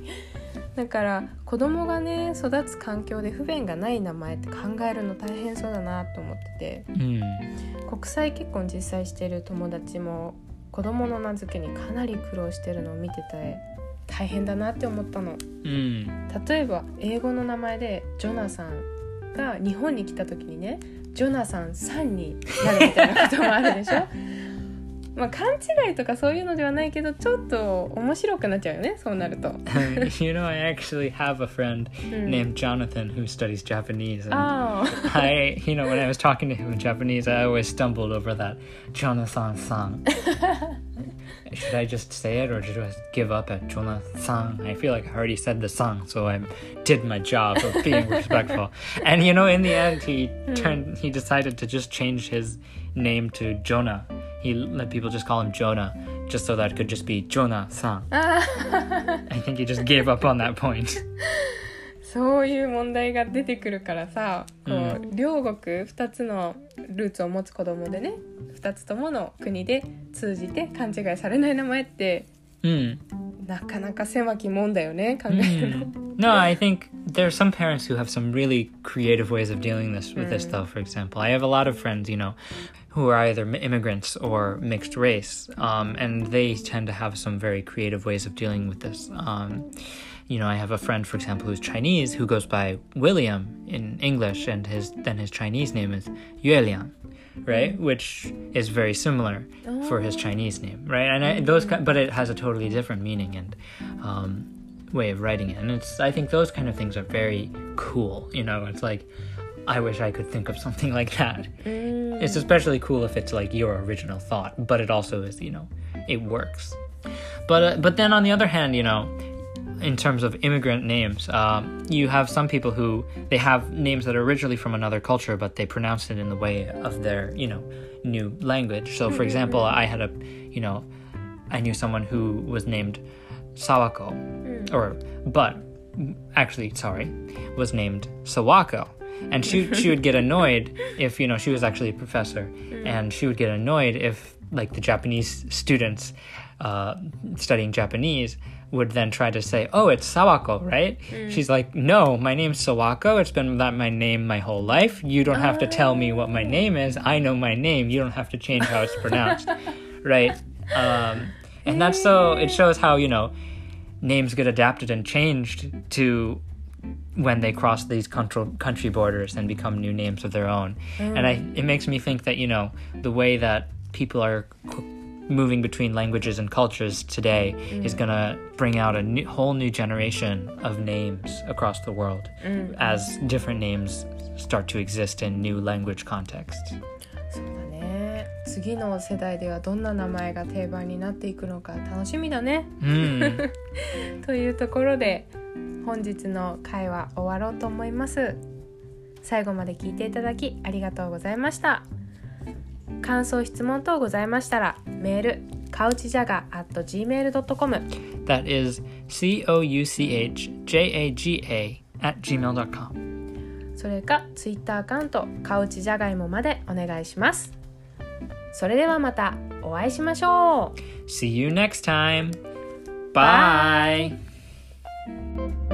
だから子供がね育つ環境で不便がない名前って考えるの大変そうだなと思ってて Hmm. 国際結婚実際してる友達も子供の名付けにかなり苦労してるのを見てて大変だなって思ったの Hmm. 例えば英語の名前でジョナサンが日本に来た時にねジョナサンさんになるみたいなこともあるでしょ？まあ、勘違いとかそういうのではないけどちょっと面白くなっちゃうよねそうなると You know I actually have a friend named Jonathan who studies Japanese and oh. I you know when I was talking to him in Japanese I always stumbled over that Jonathan san Should I just say it or should I give up at Jonathan? I feel like I already said the san, so I did my job of being respectful. And you know, in the end, he hmm. turned. He decided to just change his name to Jonah He let people just call him Jonah, just so that it could just be Jonah san. あ I think he just gave up on that point. そういう問題が出てくるからさこう、う両国2つのルーツを持つ子供でね2つともの国で通じて勘違いされない名前って Mm. なかなか狭きもんだよね考えるの。 No, I think there are some parents who have some really creative ways of dealing this with this though. For example, I have a lot of friends, you know, who are either immigrants or mixed race, um, and they tend to have some very creative ways of dealing with this. Um, you know, I have a friend, for example, who's Chinese, who goes by William in English, and his then his Chinese name is Yuelian, right? Which is very similar for his Chinese name, right? And I, those, but it has a totally different meaning and um, way of writing it. And it's, I think those kind of things are very cool. You know, it's like, I wish I could think of something like that. It's especially cool if it's like your original thought, but it also is, you know, it works. But uh, but then on the other hand, you know, in terms of immigrant names, um, you have some people who they have names that are originally from another culture, but they pronounce it in the way of their you know new language. So, for example, I had a you know I knew someone who was named Sawako, or but actually sorry was named Sawako. And she she would get annoyed if you know she was actually a professor, and she would get annoyed if like the Japanese students uh, studying Japanese would then try to say, "Oh, it's Sawako, right?" She's like, "No, my name's Sawako. It's been that my name my whole life. You don't have to tell me what my name is. I know my name. You don't have to change how it's pronounced, right?" Um, and that's so. It shows how you know names get adapted and changed to when they cross these country borders and become new names of their own. Mm. And I, mm. it makes me think that you know the way that people are moving between languages and cultures today mm. is going to bring out a new, whole new generation of names across the world mm. as different names start to exist in new language contexts. So 次の世代ではどんな名前が定番になっていくのか楽しみだね。Mm. というところで本日の会話終わろうと思います最後まで聞いていただきありがとうございました感想質問等ございましたらメールカウチジャガ at gmail.com That is C O U C H J A G A at gmail.com. それかツイッターアカウントカウチジャガイモまでお願いしますそれではまたお会いしましょう See you next time! Bye! Bye.